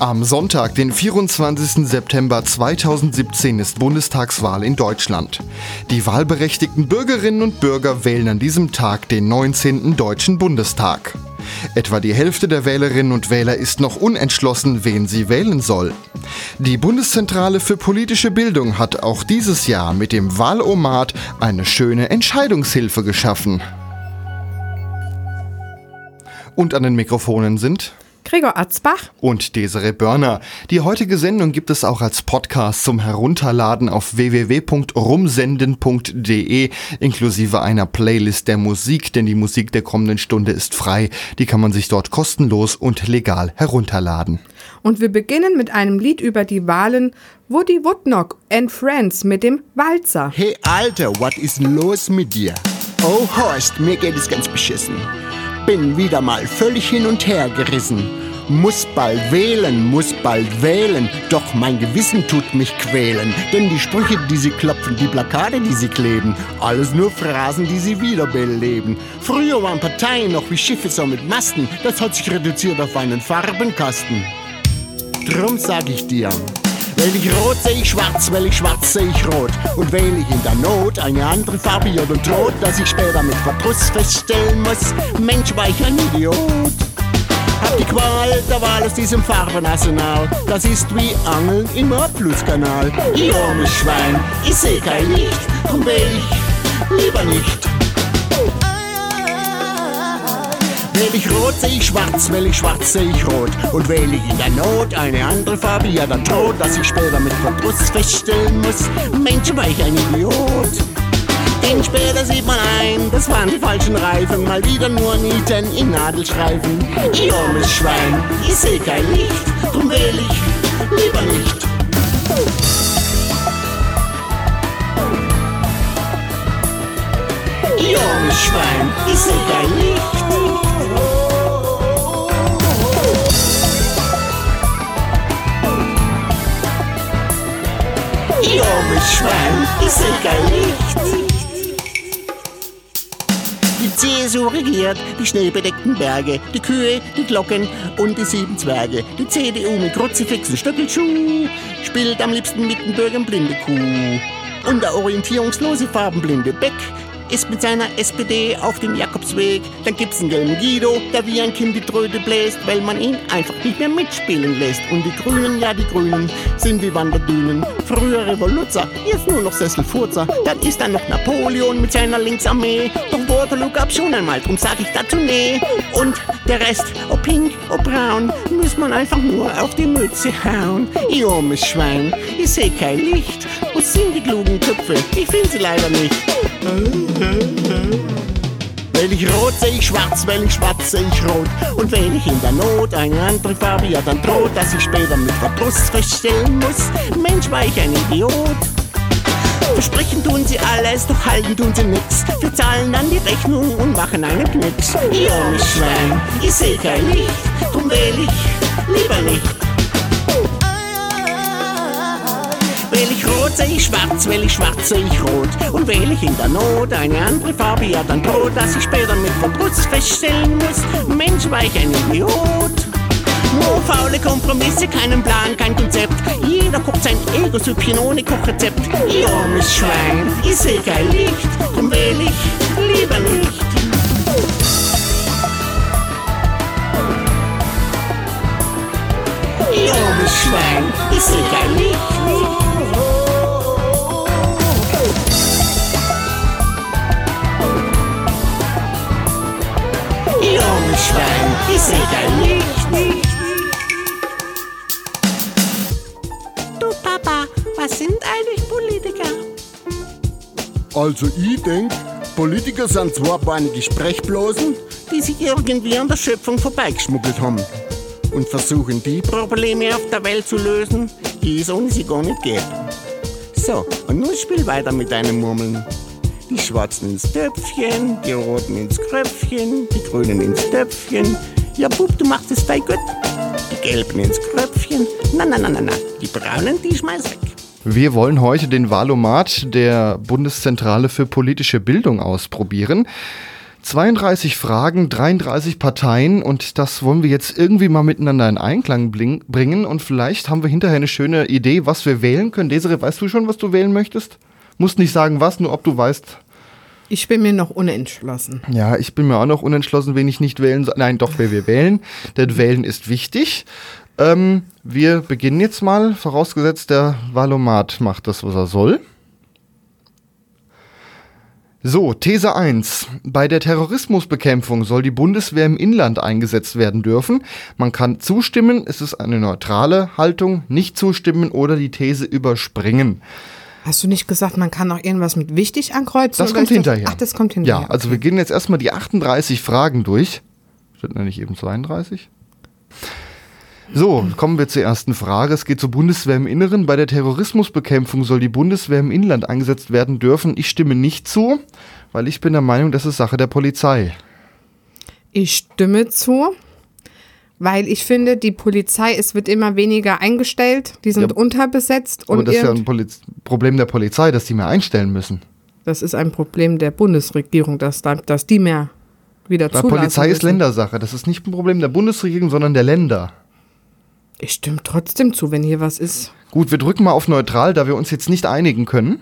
Am Sonntag, den 24. September 2017, ist Bundestagswahl in Deutschland. Die wahlberechtigten Bürgerinnen und Bürger wählen an diesem Tag den 19. Deutschen Bundestag. Etwa die Hälfte der Wählerinnen und Wähler ist noch unentschlossen, wen sie wählen soll. Die Bundeszentrale für politische Bildung hat auch dieses Jahr mit dem Wahlomat eine schöne Entscheidungshilfe geschaffen. Und an den Mikrofonen sind Gregor Atzbach und Desiree Börner. Die heutige Sendung gibt es auch als Podcast zum Herunterladen auf www.rumsenden.de inklusive einer Playlist der Musik, denn die Musik der kommenden Stunde ist frei. Die kann man sich dort kostenlos und legal herunterladen. Und wir beginnen mit einem Lied über die Wahlen Woody Woodnock and Friends mit dem Walzer. Hey Alter, was ist los mit dir? Oh Horst, mir geht es ganz beschissen bin wieder mal völlig hin und her gerissen. Muss bald wählen, muss bald wählen, doch mein Gewissen tut mich quälen. Denn die Sprüche, die sie klopfen, die Plakate, die sie kleben, alles nur Phrasen, die sie wiederbeleben. Früher waren Parteien noch wie Schiffe so mit Masten, das hat sich reduziert auf einen Farbenkasten. Drum sag ich dir, Wähl ich rot, seh ich schwarz, wähl ich schwarz, seh ich rot. Und wähl ich in der Not eine andere Farbe oder droht, dass ich später mit Verdruss feststellen muss, Mensch, war ich ein Idiot. Hab die Qual der Wahl aus diesem Farbenarsenal. Das ist wie Angeln im Abflusskanal. Ich armes Schwein, ich seh kein Licht, drum wähl ich lieber nicht. Wähl ich rot, seh ich schwarz, wähl ich schwarz, seh ich rot. Und wähl ich in der Not eine andere Farbe, ja dann droht, dass ich später mit Verdruss feststellen muss, Mensch, war ich ein Idiot. Denn später sieht man ein, das waren die falschen Reifen, mal wieder nur Nieten in Nadelstreifen. Ich armes Schwein, ich seh kein Licht, drum wähl ich lieber nicht. Ich armes Schwein, ich seh kein Licht. Ich armes Schwein, seh kein Licht. Die CSU regiert die schneebedeckten Berge, die Kühe, die Glocken und die sieben Zwerge. Die CDU mit Kruzifixen Stöckelschuh spielt am liebsten mit den Bürgern blinde Kuh. Und der orientierungslose farbenblinde Beck ist mit seiner SPD auf dem Jakobsweg. Dann gibt's einen gelben Guido, der wie ein Kind die Tröte bläst, weil man ihn einfach nicht mehr mitspielen lässt. Und die Grünen, ja die Grünen, sind wie Wanderdünen. Früher Revoluzzer, jetzt nur noch Sesselfurzer. Dann ist da noch Napoleon mit seiner Linksarmee. Doch Waterloo gab's schon einmal, drum sag ich dazu nee. Und der Rest, ob pink, ob braun, muss man einfach nur auf die Mütze hauen. Ihr armes Schwein, ich seh kein Licht. Wo sind die klugen Köpfe? Ich find sie leider nicht. Wähl ich rot, seh ich schwarz, wähl ich schwarz, seh ich rot. Und wähl ich in der Not eine andere Farbe, ja dann droht, dass ich später mit Verdruss feststellen muss, Mensch, war ich ein Idiot. Versprechen tun sie alles, doch halten tun sie nix. Wir zahlen dann die Rechnung und machen einen Knicks. Ihr Schwein, ich seh kein Licht, drum wähl ich lieber nicht. Wähl ich rot, seh ich schwarz, wähl ich schwarz, seh ich rot. Und wähl ich in der Not eine andere Farbe, ja dann droht, dass ich später mit Verdruss feststellen muss, Mensch, war ich ein Idiot. Nur faule Kompromisse, keinen Plan, kein Konzept. Jeder kocht sein Ego-Süppchen ohne Kochrezept. Ihr armes Schwein, ich seh kein Licht, drum wähl ich lieber nicht. Ihr armes Schwein, ich seh kein Licht. Ich seh kein Licht. Du Papa, was sind eigentlich Politiker? Also ich denk, Politiker sind zweibeinige Sprechblasen, die sich irgendwie an der Schöpfung vorbeigeschmuggelt haben. Und versuchen die Probleme auf der Welt zu lösen, die es ohne sie gar nicht geht. So, und nun spiel weiter mit deinen Murmeln. Die Schwarzen ins Töpfchen, die Roten ins Kröpfchen, die Grünen ins Töpfchen. Ja, Bub, du machst es bei gut. Die Gelben ins Kröpfchen. Na, na, na, na, na. Die Braunen, die schmeiß weg. Wir wollen heute den Wahlomat der Bundeszentrale für politische Bildung ausprobieren. 32 Fragen, 33 Parteien und das wollen wir jetzt irgendwie mal miteinander in Einklang bringen und vielleicht haben wir hinterher eine schöne Idee, was wir wählen können. Desiree, weißt du schon, was du wählen möchtest? Musst nicht sagen was, nur ob du weißt. Ich bin mir noch unentschlossen. Ja, ich bin mir auch noch unentschlossen, wen ich nicht wählen soll. Nein, doch, wer wir wählen, denn wählen ist wichtig. Ähm, wir beginnen jetzt mal, vorausgesetzt der Valomat macht das, was er soll. So, These 1. Bei der Terrorismusbekämpfung soll die Bundeswehr im Inland eingesetzt werden dürfen. Man kann zustimmen, es ist eine neutrale Haltung, nicht zustimmen oder die These überspringen. Hast du nicht gesagt, man kann noch irgendwas mit wichtig ankreuzen? Das kommt hinterher. Ach, das kommt hinterher. Ja, also wir gehen jetzt erstmal die 38 Fragen durch. Sind da nicht eben 32? So, kommen wir zur ersten Frage. Es geht zur Bundeswehr im Inneren. Bei der Terrorismusbekämpfung soll die Bundeswehr im Inland eingesetzt werden dürfen. Ich stimme nicht zu, weil ich bin der Meinung, das ist Sache der Polizei. Ich stimme zu, weil ich finde, die Polizei, es wird immer weniger eingestellt, die sind Ja. unterbesetzt Aber und das ist ja ein Poliz Problem der Polizei, dass die mehr einstellen müssen. das ist ein Problem der Bundesregierung, dass, da- dass die mehr wieder Weil zulassen Polizei ist müssen. Ländersache. Das ist nicht ein Problem der Bundesregierung, sondern der Länder. Ich stimme trotzdem zu, wenn hier was ist. Gut, wir drücken mal auf neutral, da wir uns jetzt nicht einigen können.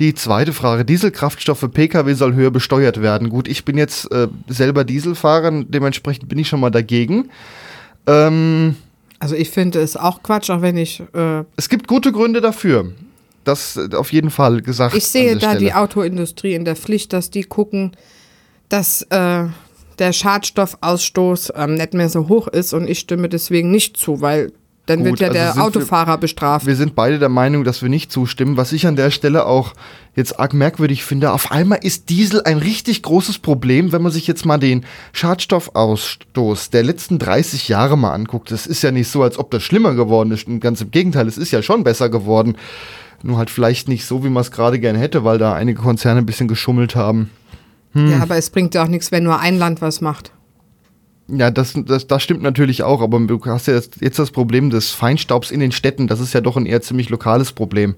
Die zweite Frage, Dieselkraftstoff für Pkw soll höher besteuert werden. Gut, ich bin jetzt äh, selber Dieselfahrer, dementsprechend bin ich schon mal dagegen. Ähm, Also ich finde es auch Quatsch, auch wenn ich, äh, es gibt gute Gründe dafür. Das äh, auf jeden Fall gesagt. ich sehe da die Stelle. Autoindustrie in der Pflicht, dass die gucken, dass äh, der Schadstoffausstoß ähm, nicht mehr so hoch ist und ich stimme deswegen nicht zu, weil dann Gut, wird ja also der sind wir- Autofahrer bestraft. Wir sind beide der Meinung, dass wir nicht zustimmen. Was ich an der Stelle auch jetzt arg merkwürdig finde, auf einmal ist Diesel ein richtig großes Problem, wenn man sich jetzt mal den Schadstoffausstoß der letzten 30 Jahre mal anguckt. Es ist ja nicht so, als ob das schlimmer geworden ist. Ganz im Gegenteil, es ist ja schon besser geworden. Nur halt vielleicht nicht so, wie man es gerade gern hätte, weil da einige Konzerne ein bisschen geschummelt haben. Hm. Ja, aber es bringt ja auch nichts, wenn nur ein Land was macht. Ja, das, das, das stimmt natürlich auch, aber du hast ja jetzt, das Problem des Feinstaubs in den Städten. Das ist ja doch ein eher ziemlich lokales Problem.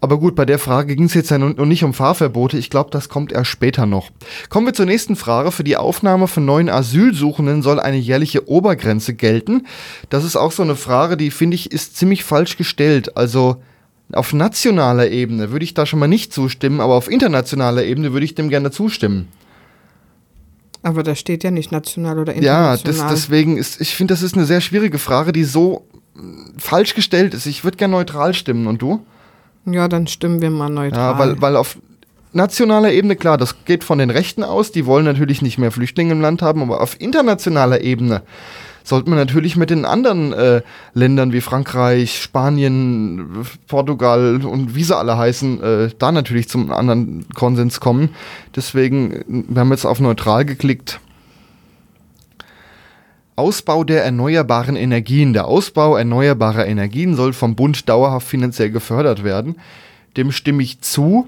Aber gut, bei der Frage ging es jetzt ja noch nicht um Fahrverbote. Ich glaube, das kommt erst später noch. Kommen wir zur nächsten Frage. Für die Aufnahme von neuen Asylsuchenden soll eine jährliche Obergrenze gelten. Das ist auch so eine Frage, die finde ich ist ziemlich falsch gestellt. Also auf nationaler Ebene würde ich da schon mal nicht zustimmen, aber auf internationaler Ebene würde ich dem gerne zustimmen. Aber da steht ja nicht national oder Ja, international. das, deswegen ist, ich finde, das ist eine sehr schwierige Frage, die so mh, falsch gestellt ist. Ich würde gerne neutral stimmen und du? ja, dann stimmen wir mal neutral. Ja, weil, weil auf nationaler Ebene, klar, das geht von den Rechten aus, die wollen natürlich nicht mehr Flüchtlinge im Land haben, aber auf internationaler Ebene sollte man natürlich mit den anderen äh, Ländern wie Frankreich, Spanien, Portugal und wie sie alle heißen, äh, da natürlich zum anderen Konsens kommen. Deswegen, wir haben jetzt auf neutral geklickt. Ausbau der erneuerbaren Energien. Der Ausbau erneuerbarer Energien soll vom Bund dauerhaft finanziell gefördert werden. Dem stimme ich zu.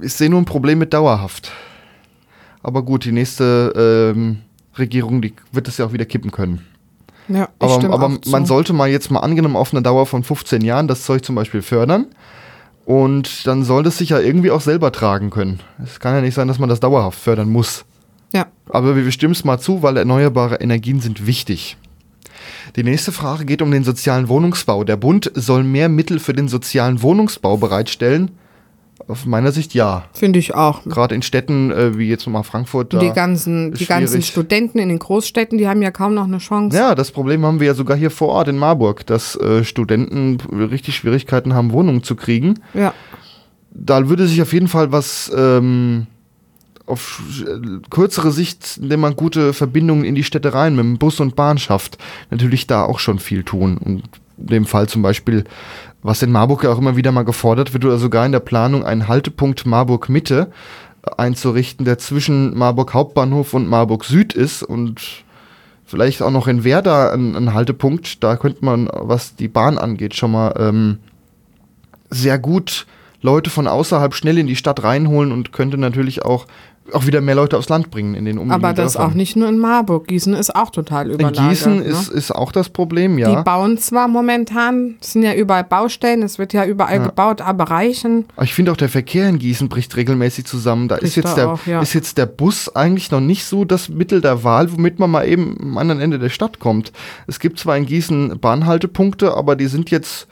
Ich sehe nur ein Problem mit dauerhaft. Aber gut, die nächste ähm, Regierung, die wird das ja auch wieder kippen können. ja, Aber, aber man sollte mal jetzt mal angenommen auf eine Dauer von 15 Jahren das Zeug zum Beispiel fördern. Und dann soll das sich ja irgendwie auch selber tragen können. Es kann ja nicht sein, dass man das dauerhaft fördern muss. Ja, Aber wir stimmen es mal zu, weil erneuerbare Energien sind wichtig. Die nächste Frage geht um den sozialen Wohnungsbau. Der Bund soll mehr Mittel für den sozialen Wohnungsbau bereitstellen. Aus meiner Sicht ja. finde ich auch. Gerade in Städten äh, wie jetzt mal Frankfurt. Die ganzen, die ganzen. Studenten in den Großstädten, die haben ja kaum noch eine Chance. Ja, das Problem haben wir ja sogar hier vor Ort in Marburg, dass äh, Studenten richtig Schwierigkeiten haben, Wohnungen zu kriegen. Ja. Da würde sich auf jeden Fall was ähm, auf sch- kürzere Sicht, indem man gute Verbindungen in die Städte rein mit dem Bus und Bahn schafft, natürlich da auch schon viel tun. Und in dem Fall zum Beispiel, was in Marburg ja auch immer wieder mal gefordert wird, oder sogar in der Planung, einen Haltepunkt Marburg Mitte einzurichten, der zwischen Marburg Hauptbahnhof und Marburg Süd ist und vielleicht auch noch in Werder ein, Haltepunkt. Da könnte man, was die Bahn angeht, schon mal ähm, sehr gut Leute von außerhalb schnell in die Stadt reinholen und könnte natürlich auch, auch wieder mehr Leute aufs Land bringen in den umliegenden Aber das auch nicht nur in Marburg. Gießen ist auch total In überlagert. Gießen ne? ist, ist auch das Problem, Die ja. bauen zwar momentan, es sind ja überall Baustellen, es wird ja überall gebaut, aber reichen. Ich finde auch der Verkehr in Gießen bricht regelmäßig zusammen. Da ist jetzt, da der, auch, ja. ist jetzt der Bus eigentlich noch nicht so das Mittel der Wahl, womit man mal eben am anderen Ende der Stadt kommt. Es gibt zwar in Gießen Bahnhaltepunkte, aber die sind jetzt,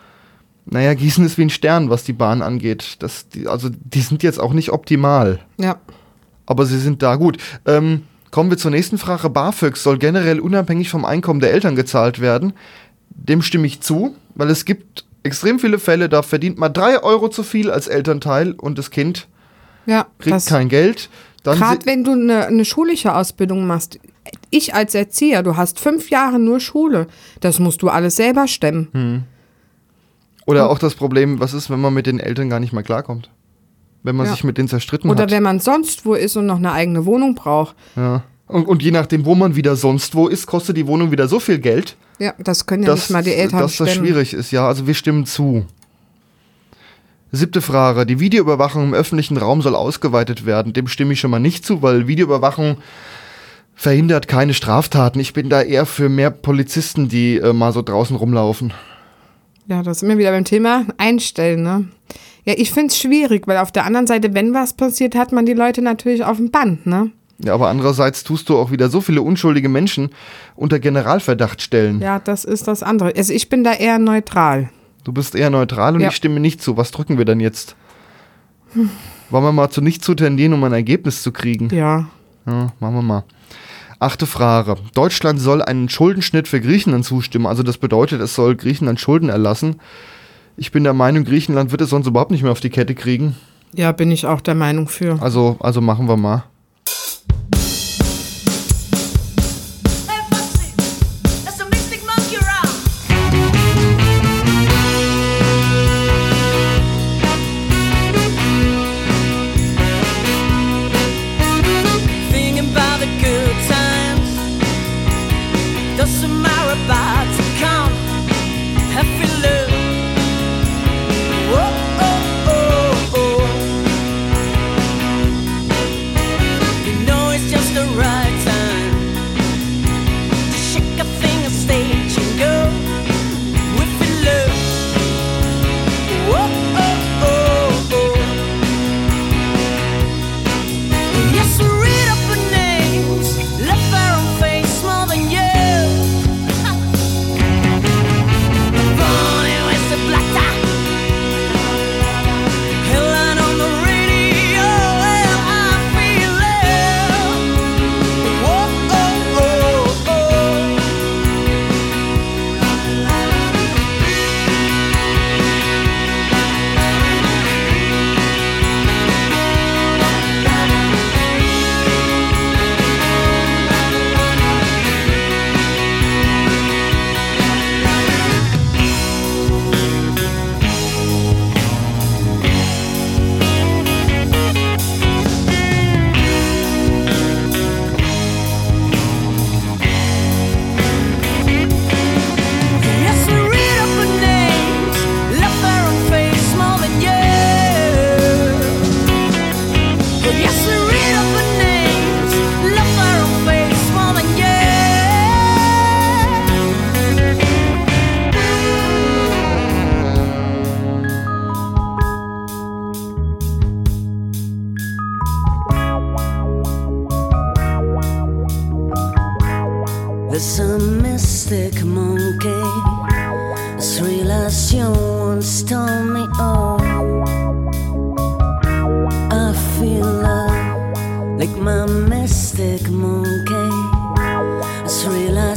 naja, Gießen ist wie ein Stern, was die Bahn angeht. Das, die, also die sind jetzt auch nicht optimal. Ja. Aber sie sind da gut. Ähm, kommen wir zur nächsten Frage. BAföG soll generell unabhängig vom Einkommen der Eltern gezahlt werden. Dem stimme ich zu, weil es gibt extrem viele Fälle, da verdient man drei Euro zu viel als Elternteil und das Kind Ja, kriegt kein Geld. Gerade wenn du eine, eine schulische Ausbildung machst, ich als Erzieher, du hast fünf Jahre nur Schule, das musst du alles selber stemmen. Hm. Oder auch das Problem, was ist, wenn man mit den Eltern gar nicht mehr klarkommt? Wenn man Ja. sich mit denen zerstritten Oder hat. wenn man sonst wo ist und noch eine eigene Wohnung braucht. Ja. Und, und je nachdem, wo man wieder sonst wo ist, kostet die Wohnung wieder so viel Geld, Ja, das können ja dass, nicht mal die Eltern dass das stemmen. schwierig ist. Ja, also wir stimmen zu. Siebte Frage. Die Videoüberwachung im öffentlichen Raum soll ausgeweitet werden. Dem stimme ich schon mal nicht zu, weil Videoüberwachung verhindert keine Straftaten. Ich bin da eher für mehr Polizisten, die äh, mal so draußen rumlaufen. Ja, das sind wir wieder beim Thema Einstellen, ne? Ja, ich finde es schwierig, weil auf der anderen Seite, wenn was passiert, hat man die Leute natürlich auf dem Band, ne? Ja, aber andererseits tust du auch wieder so viele unschuldige Menschen unter Generalverdacht stellen. Ja, das ist das andere. Also ich bin da eher neutral. Du bist eher neutral und Ja. ich stimme nicht zu. Was drücken wir dann jetzt? Wollen wir mal zu nicht zu tendieren, um ein Ergebnis zu kriegen? Ja. Ja, machen wir mal. Achte Frage. Deutschland soll einen Schuldenschnitt für Griechenland zustimmen. Also das bedeutet, es soll Griechenland Schulden erlassen. Ich bin der Meinung, Griechenland wird es sonst überhaupt nicht mehr auf die Kette kriegen. Ja, bin ich auch der Meinung für. Also, also machen wir mal.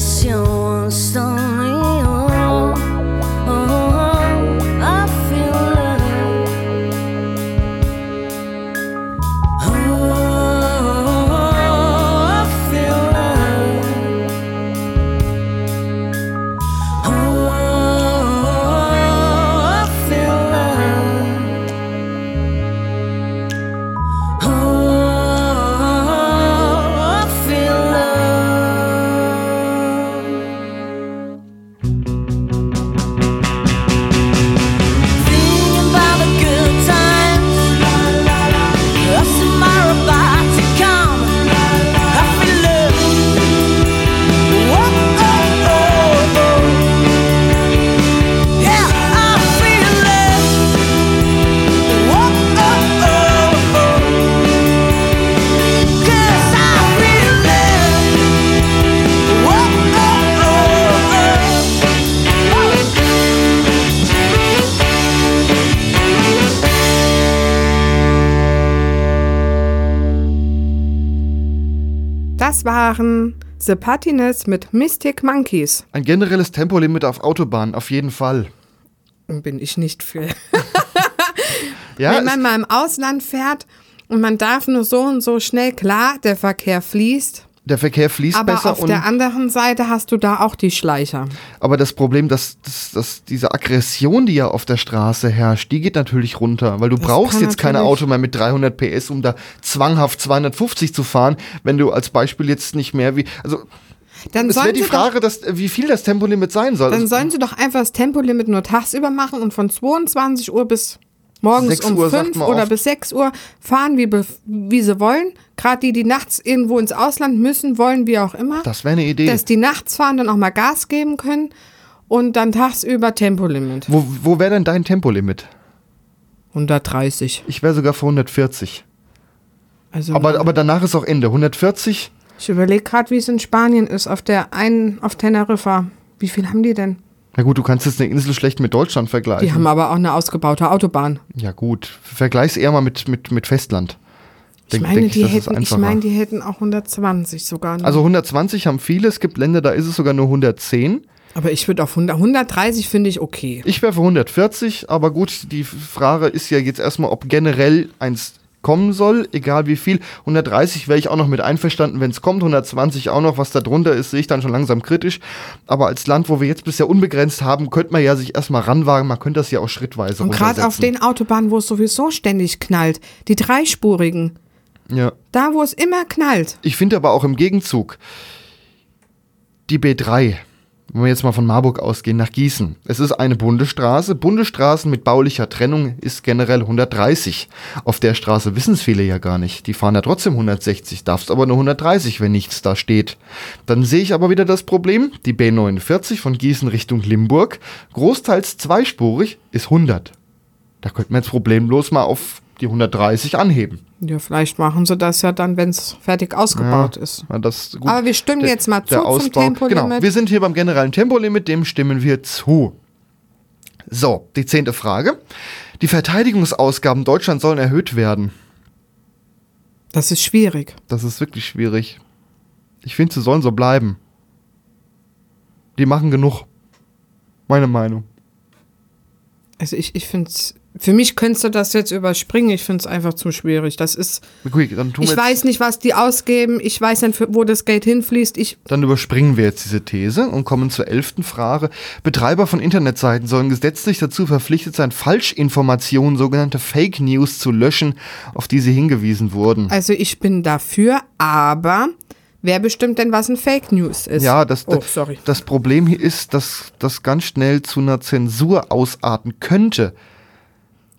canción son The Patines mit Mystic Monkeys. Ein generelles Tempolimit auf Autobahnen, auf jeden Fall. Bin ich nicht für. Ja, Wenn man mal im Ausland fährt und man darf nur so und so schnell, klar, der Verkehr fließt. Der Verkehr fließt Aber besser auf und der anderen Seite hast du da auch die Schleicher. Aber das Problem, dass, dass, dass diese Aggression, die ja auf der Straße herrscht, die geht natürlich runter, weil du brauchst kann jetzt keine natürlich- Auto mehr mit 300 PS, um da zwanghaft 250 zu fahren, wenn du als Beispiel jetzt nicht mehr wie, also Dann es wäre die sie doch, Frage, dass, wie viel das Tempolimit sein soll. dann Also, sollen sie doch einfach das Tempolimit nur tagsüber machen und von 22 Uhr bis morgens 6 um Uhr sagt 5 man oder bis 6 Uhr fahren, wie, wie sie wollen. Gerade die, die nachts irgendwo ins Ausland müssen, wollen, wie auch immer. das wäre eine Idee. dass die nachts fahren, dann auch mal Gas geben können und dann tagsüber Tempolimit. wo wo wäre denn dein Tempolimit? 130. Ich wäre sogar für 140. Also Aber, aber danach ist auch Ende. 140? ich überlege gerade, wie es in Spanien ist, auf der einen, auf Teneriffa. Wie viel haben die denn? Na gut, du kannst jetzt eine Insel schlecht mit Deutschland vergleichen. Die haben aber auch eine ausgebaute Autobahn. ja gut, vergleich's eher mal mit, mit, mit Festland. Ich Denk- meine, denk die hätten, ich meine, die hätten auch 120 sogar. Noch. Also 120 haben viele, es gibt Länder, da ist es sogar nur 110. aber ich würde auf 100, 130 finde ich okay. Ich wäre für 140, aber gut, die Frage ist ja jetzt erstmal, ob generell eins kommen soll, egal wie viel. 130 wäre ich auch noch mit einverstanden, wenn es kommt. 120 auch noch, was da drunter ist, sehe ich dann schon langsam kritisch. Aber als Land, wo wir jetzt bisher unbegrenzt haben, könnte man ja sich erstmal ranwagen. Man könnte das ja auch schrittweise Und gerade auf den Autobahnen, wo es sowieso ständig knallt, die dreispurigen, Ja. da wo es immer knallt. Ich finde aber auch im Gegenzug, die B3, wenn wir jetzt mal von Marburg ausgehen, nach Gießen. Es ist eine Bundesstraße. Bundesstraßen mit baulicher Trennung ist generell 130. Auf der Straße wissen es viele ja gar nicht. Die fahren ja trotzdem 160, darfst aber nur 130, wenn nichts da steht. Dann sehe ich aber wieder das Problem, die B49 von Gießen Richtung Limburg, großteils zweispurig, ist 100. Da könnten wir jetzt problemlos mal auf die 130 anheben. Ja, vielleicht machen sie das ja dann, wenn es fertig ausgebaut ist. Ja, das, gut. Aber wir stimmen Der- jetzt mal zu der zum Ausbau. Tempolimit. Genau, wir sind hier beim generellen Tempolimit, dem stimmen wir zu. So, die zehnte Frage. Die Verteidigungsausgaben Deutschlands sollen erhöht werden. Das ist schwierig. Das ist wirklich schwierig. Ich finde, sie sollen so bleiben. Die machen genug. Meine Meinung. Also ich, ich finde es, für mich könntest du das jetzt überspringen. Ich finde es einfach zu schwierig. Das ist, Gut, ich weiß nicht, was die ausgeben. Ich weiß nicht, wo das Geld hinfließt. Ich, dann überspringen wir jetzt diese These und kommen zur elften Frage. Betreiber von Internetseiten sollen gesetzlich dazu verpflichtet sein, Falschinformationen, sogenannte Fake News zu löschen, auf die sie hingewiesen wurden. also ich bin dafür, aber wer bestimmt denn, was ein Fake News ist? Ja, das, Oh, sorry. das Problem hier ist, dass das ganz schnell zu einer Zensur ausarten könnte.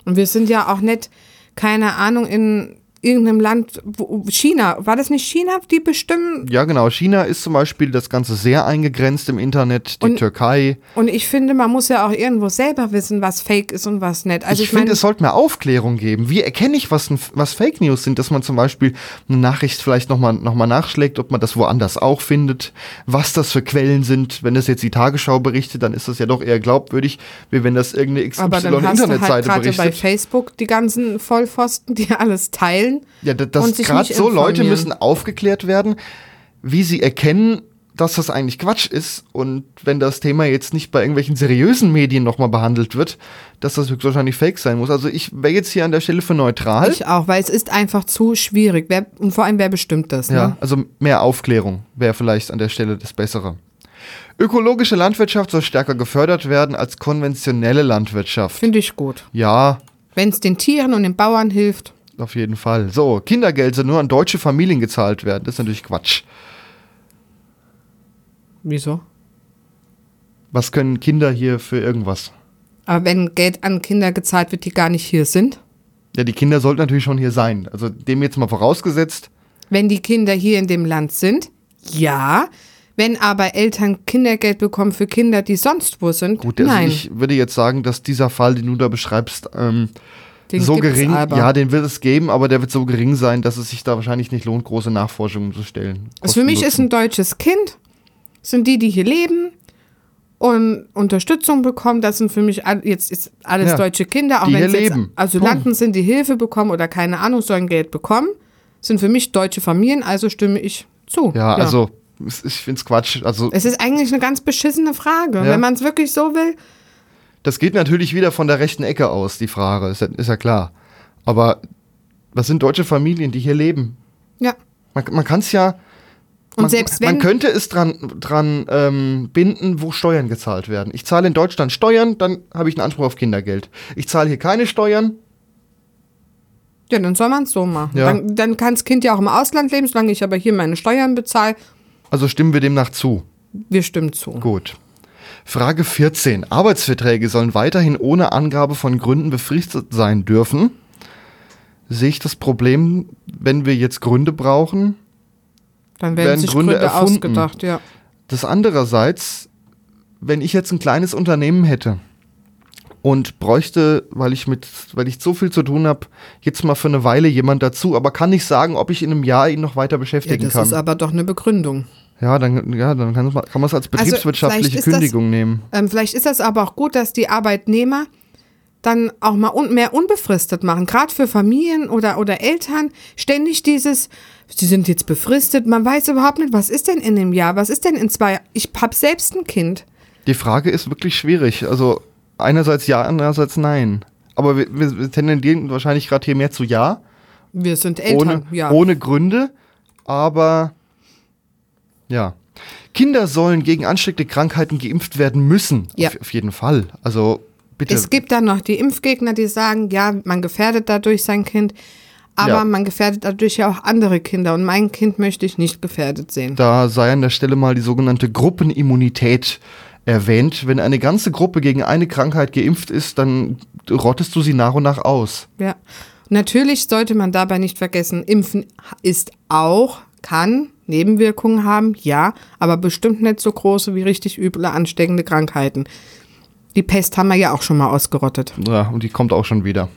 Und wir sind ja auch nicht, keine Ahnung, in irgendeinem Land, wo, China, war das nicht China, die bestimmen? Ja, genau. China ist zum Beispiel das Ganze sehr eingegrenzt im Internet, die Und- Türkei. Und ich finde, man muss ja auch irgendwo selber wissen, was Fake ist und was nicht. Also ich ich, finde, es sollte mehr Aufklärung geben. Wie erkenne ich, was, was Fake News sind? Dass man zum Beispiel eine Nachricht vielleicht nochmal noch mal nachschlägt, ob man das woanders auch findet, was das für Quellen sind. Wenn das jetzt die Tagesschau berichtet, dann ist das ja doch eher glaubwürdig, wie wenn das irgendeine aber dann hast du halt XY-Internetseite gerade bei berichtet. Facebook die ganzen Vollpfosten, die alles teilen. Ja, da- und das sich gerade so Leute müssen aufgeklärt werden, wie sie erkennen, dass das eigentlich Quatsch ist und wenn das Thema jetzt nicht bei irgendwelchen seriösen Medien nochmal behandelt wird, dass das höchstwahrscheinlich Fake sein muss. Also ich wäre jetzt hier an der Stelle für neutral. Ich auch, weil es ist einfach zu schwierig. Wer, und vor allem, wer bestimmt das? ja, Ne? also mehr Aufklärung wäre vielleicht an der Stelle das Bessere. Ökologische Landwirtschaft soll stärker gefördert werden als konventionelle Landwirtschaft. Finde ich gut. Ja, Wenn es den Tieren und den Bauern hilft. Auf jeden Fall. So, Kindergeld soll nur an deutsche Familien gezahlt werden. Das ist natürlich Quatsch. Wieso? Was können Kinder hier für irgendwas? Aber wenn Geld an Kinder gezahlt wird, die gar nicht hier sind. Ja, die Kinder sollten natürlich schon hier sein. Also dem jetzt mal vorausgesetzt. Wenn die Kinder hier in dem Land sind, ja. Wenn aber Eltern Kindergeld bekommen für Kinder, die sonst wo sind, Gut, also nein. ich würde jetzt sagen, dass dieser Fall, den du da beschreibst, ähm, Den so gering, ja, den wird es geben, aber der wird so gering sein, dass es sich da wahrscheinlich nicht lohnt, große Nachforschungen zu stellen. Also für mich ist ein deutsches Kind, sind die, die hier leben und Unterstützung bekommen. Das sind für mich all, jetzt ist alles Ja, deutsche Kinder, auch wenn jetzt leben. Asylanten sind, die Hilfe bekommen oder keine Ahnung, sollen Geld bekommen, sind für mich deutsche Familien, also stimme ich zu. Ja, also es- ich finde es Quatsch. Also Es ist eigentlich eine ganz beschissene Frage. Ja. Wenn man es wirklich so will, das geht natürlich wieder von der rechten Ecke aus, die Frage, ist ja, ist ja klar. Aber was sind deutsche Familien, die hier leben? ja. Man, man kann es ja. Und man, selbst man wenn- könnte es dran, dran ähm, binden, wo Steuern gezahlt werden. Ich zahle in Deutschland Steuern, dann habe ich einen Anspruch auf Kindergeld. Ich zahle hier keine Steuern. Ja, dann soll man es so machen. Ja. Dann, dann kann das Kind ja auch im Ausland leben, solange ich aber hier meine Steuern bezahle. Also stimmen wir demnach zu. Wir stimmen zu. Gut. Frage 14. Arbeitsverträge sollen weiterhin ohne Angabe von Gründen befristet sein dürfen. Sehe ich das Problem, wenn wir jetzt Gründe brauchen? Dann werden Werden sich Gründe Gründe, erfunden. ausgedacht, ja. Das andererseits, wenn ich jetzt ein kleines Unternehmen hätte und bräuchte, weil ich mit, weil ich so viel zu tun habe, jetzt mal für eine Weile jemand dazu, aber kann nicht sagen, ob ich in einem Jahr ihn noch weiter Ja, beschäftigen das kann. ist aber doch eine Begründung. Ja, dann, ja, dann kann man kann man es als betriebswirtschaftliche vielleicht ist das- Kündigung nehmen. Ähm, vielleicht ist das aber auch gut, dass die Arbeitnehmer dann auch mal un mehr unbefristet machen. Gerade für Familien oder, oder Eltern ständig dieses, sie sind jetzt befristet, man weiß überhaupt nicht, was ist denn in dem Jahr, was ist denn in zwei, ich habe selbst ein Kind. Die Frage ist wirklich schwierig. Also einerseits ja, andererseits nein. Aber wir, wir wir tendieren wahrscheinlich gerade hier mehr zu ja, Wir sind Eltern, ohne, ja. ohne Gründe. Aber ja. Kinder sollen gegen ansteckende Krankheiten geimpft werden müssen. Ja. Auf, auf jeden Fall. Also bitte. Es gibt dann noch die Impfgegner, die sagen, ja, man gefährdet dadurch sein Kind, aber Ja. man gefährdet dadurch ja auch andere Kinder und mein Kind möchte ich nicht gefährdet sehen. Da sei an der Stelle mal die sogenannte Gruppenimmunität erwähnt. Wenn eine ganze Gruppe gegen eine Krankheit geimpft ist, dann rottest du sie nach und nach aus. Ja. Natürlich sollte man dabei nicht vergessen, Impfen ist auch, kann Nebenwirkungen haben, ja, aber bestimmt nicht so große wie richtig üble ansteckende Krankheiten. Die Pest haben wir ja auch schon mal ausgerottet. Ja, und die kommt auch schon wieder.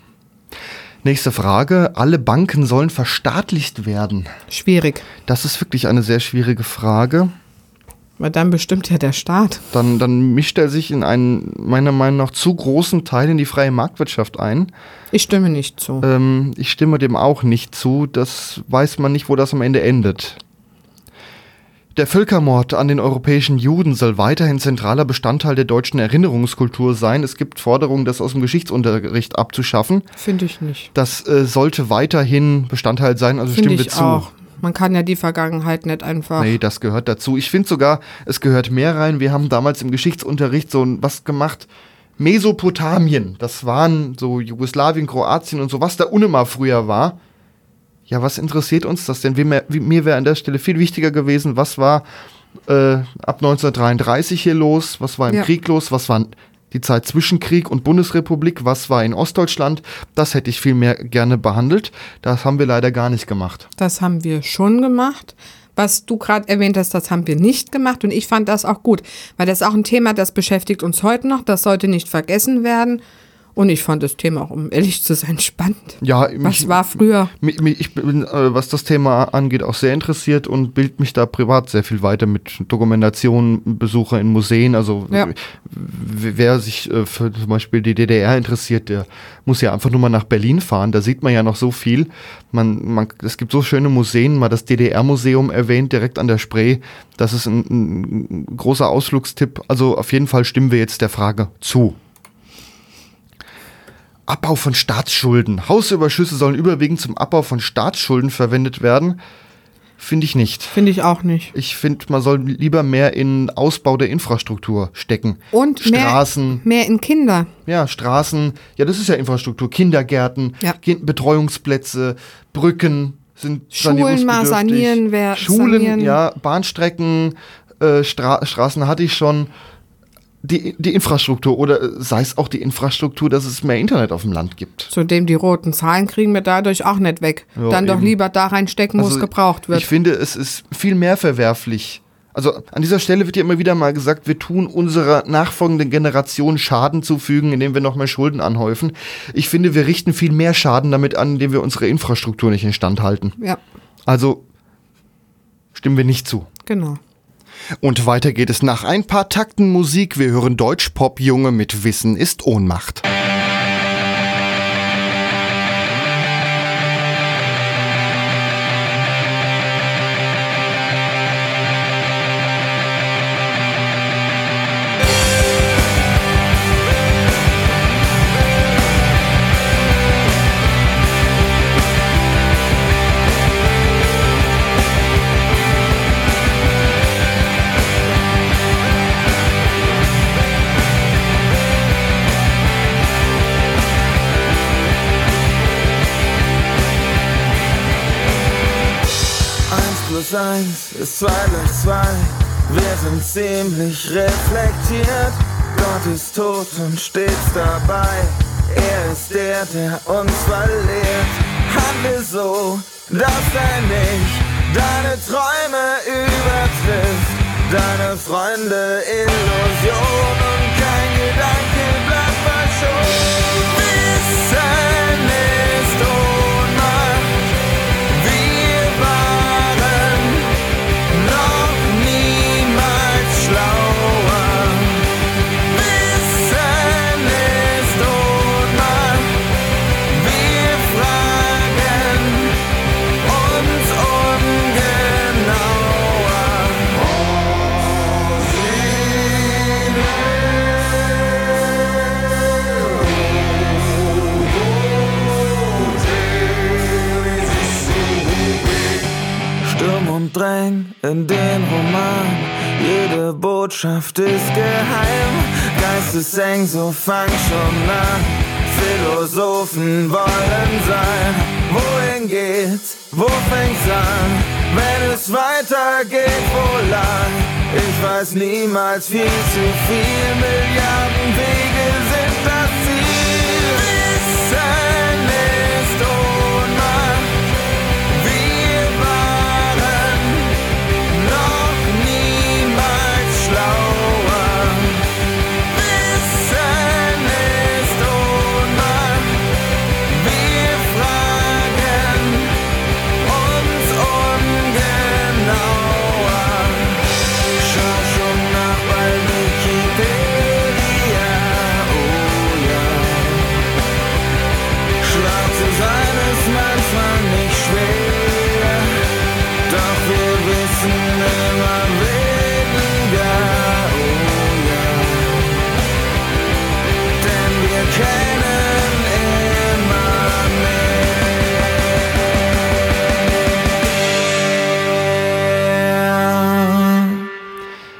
Nächste Frage. Alle Banken sollen verstaatlicht werden. Schwierig, Das ist wirklich eine sehr schwierige Frage. weil dann bestimmt ja der Staat. Dann, dann mischt er sich in einen meiner Meinung nach zu großen Teil in die freie Marktwirtschaft ein. Ich stimme nicht zu. Ähm, ich stimme dem auch nicht zu. Das weiß man nicht, wo das am Ende endet. Der Völkermord an den europäischen Juden soll weiterhin zentraler Bestandteil der deutschen Erinnerungskultur sein. Es gibt Forderungen, das aus dem Geschichtsunterricht abzuschaffen. Finde ich nicht. Das äh, sollte weiterhin Bestandteil sein, also Finde stimmen wir zu. auch. Man kann ja die Vergangenheit nicht einfach. Nee, das gehört dazu. Ich finde sogar, es gehört mehr rein. Wir haben damals im Geschichtsunterricht so ein- was gemacht. Mesopotamien, das waren so Jugoslawien, Kroatien und so, was da ohne mal früher war. Ja, was interessiert uns das denn? Mir, mir wäre an der Stelle viel wichtiger gewesen, was war äh, ab 1933 hier los, was war im Ja. Krieg los, was war die Zeit zwischen Krieg und Bundesrepublik, was war in Ostdeutschland. Das hätte ich viel mehr gerne behandelt. Das haben wir leider gar nicht gemacht. Das haben wir schon gemacht. Was du gerade erwähnt hast, das haben wir nicht gemacht und ich fand das auch gut, weil das ist auch ein Thema, das beschäftigt uns heute noch, das sollte nicht vergessen werden und ich fand das Thema auch, um ehrlich zu sein, spannend. Ja, Was mich- war früher? Mi- mi- Ich bin, äh, was das Thema angeht, auch sehr interessiert und bild mich da privat sehr viel weiter mit Dokumentationen, Besucher in Museen. Also Ja. wer sich äh, für zum Beispiel die DDR interessiert, der muss ja einfach nur mal nach Berlin fahren. Da sieht man ja noch so viel. Man, man, es gibt so schöne Museen, mal das DDR-Museum erwähnt, direkt an der Spree. Das ist ein, ein großer Ausflugstipp. Also auf jeden Fall stimmen wir jetzt der Frage zu. Abbau von Staatsschulden. Hausüberschüsse sollen überwiegend zum Abbau von Staatsschulden verwendet werden. Finde ich nicht. Finde ich auch nicht. Ich finde, man soll lieber mehr in Ausbau der Infrastruktur stecken. Und mehr, Straßen, mehr in Kinder. ja, Straßen, ja, das ist ja Infrastruktur. Kindergärten, Ja. Betreuungsplätze, Brücken sind Schulen mal sanieren, wer- Schulen, sanieren. ja, Bahnstrecken, äh, Stra Straßen hatte ich schon. Die, die Infrastruktur oder äh, sei es auch die Infrastruktur, dass es mehr Internet auf dem Land gibt. Zudem die roten Zahlen kriegen wir dadurch auch nicht weg. Ja, Dann doch eben. lieber da reinstecken, wo es Also, gebraucht wird. Ich finde, es ist viel mehr verwerflich. Also an dieser Stelle wird ja immer wieder mal gesagt, wir tun unserer nachfolgenden Generation Schaden zufügen, indem wir noch mehr Schulden anhäufen. Ich finde, wir richten viel mehr Schaden damit an, indem wir unsere Infrastruktur nicht instand halten. ja, Also stimmen wir nicht zu. genau. Und weiter geht es nach ein paar Takten Musik. Wir hören Deutsch-Pop-Junge mit Wissen ist Ohnmacht. Plus eins ist zwei plus zwei. Wir sind ziemlich reflektiert. Gott ist tot und stets dabei. Er ist der, der uns verlehrt. Handle so, dass er nicht deine Träume übertrifft. Deine Freunde Illusion Dräng in den Roman. Jede Botschaft ist geheim. Geisteseng, so fang schon an. Philosophen wollen sein. Wohin geht's? Wo fängt's an? Wenn es weitergeht, wo lang? Ich weiß niemals viel zu viel. Milliarden Wege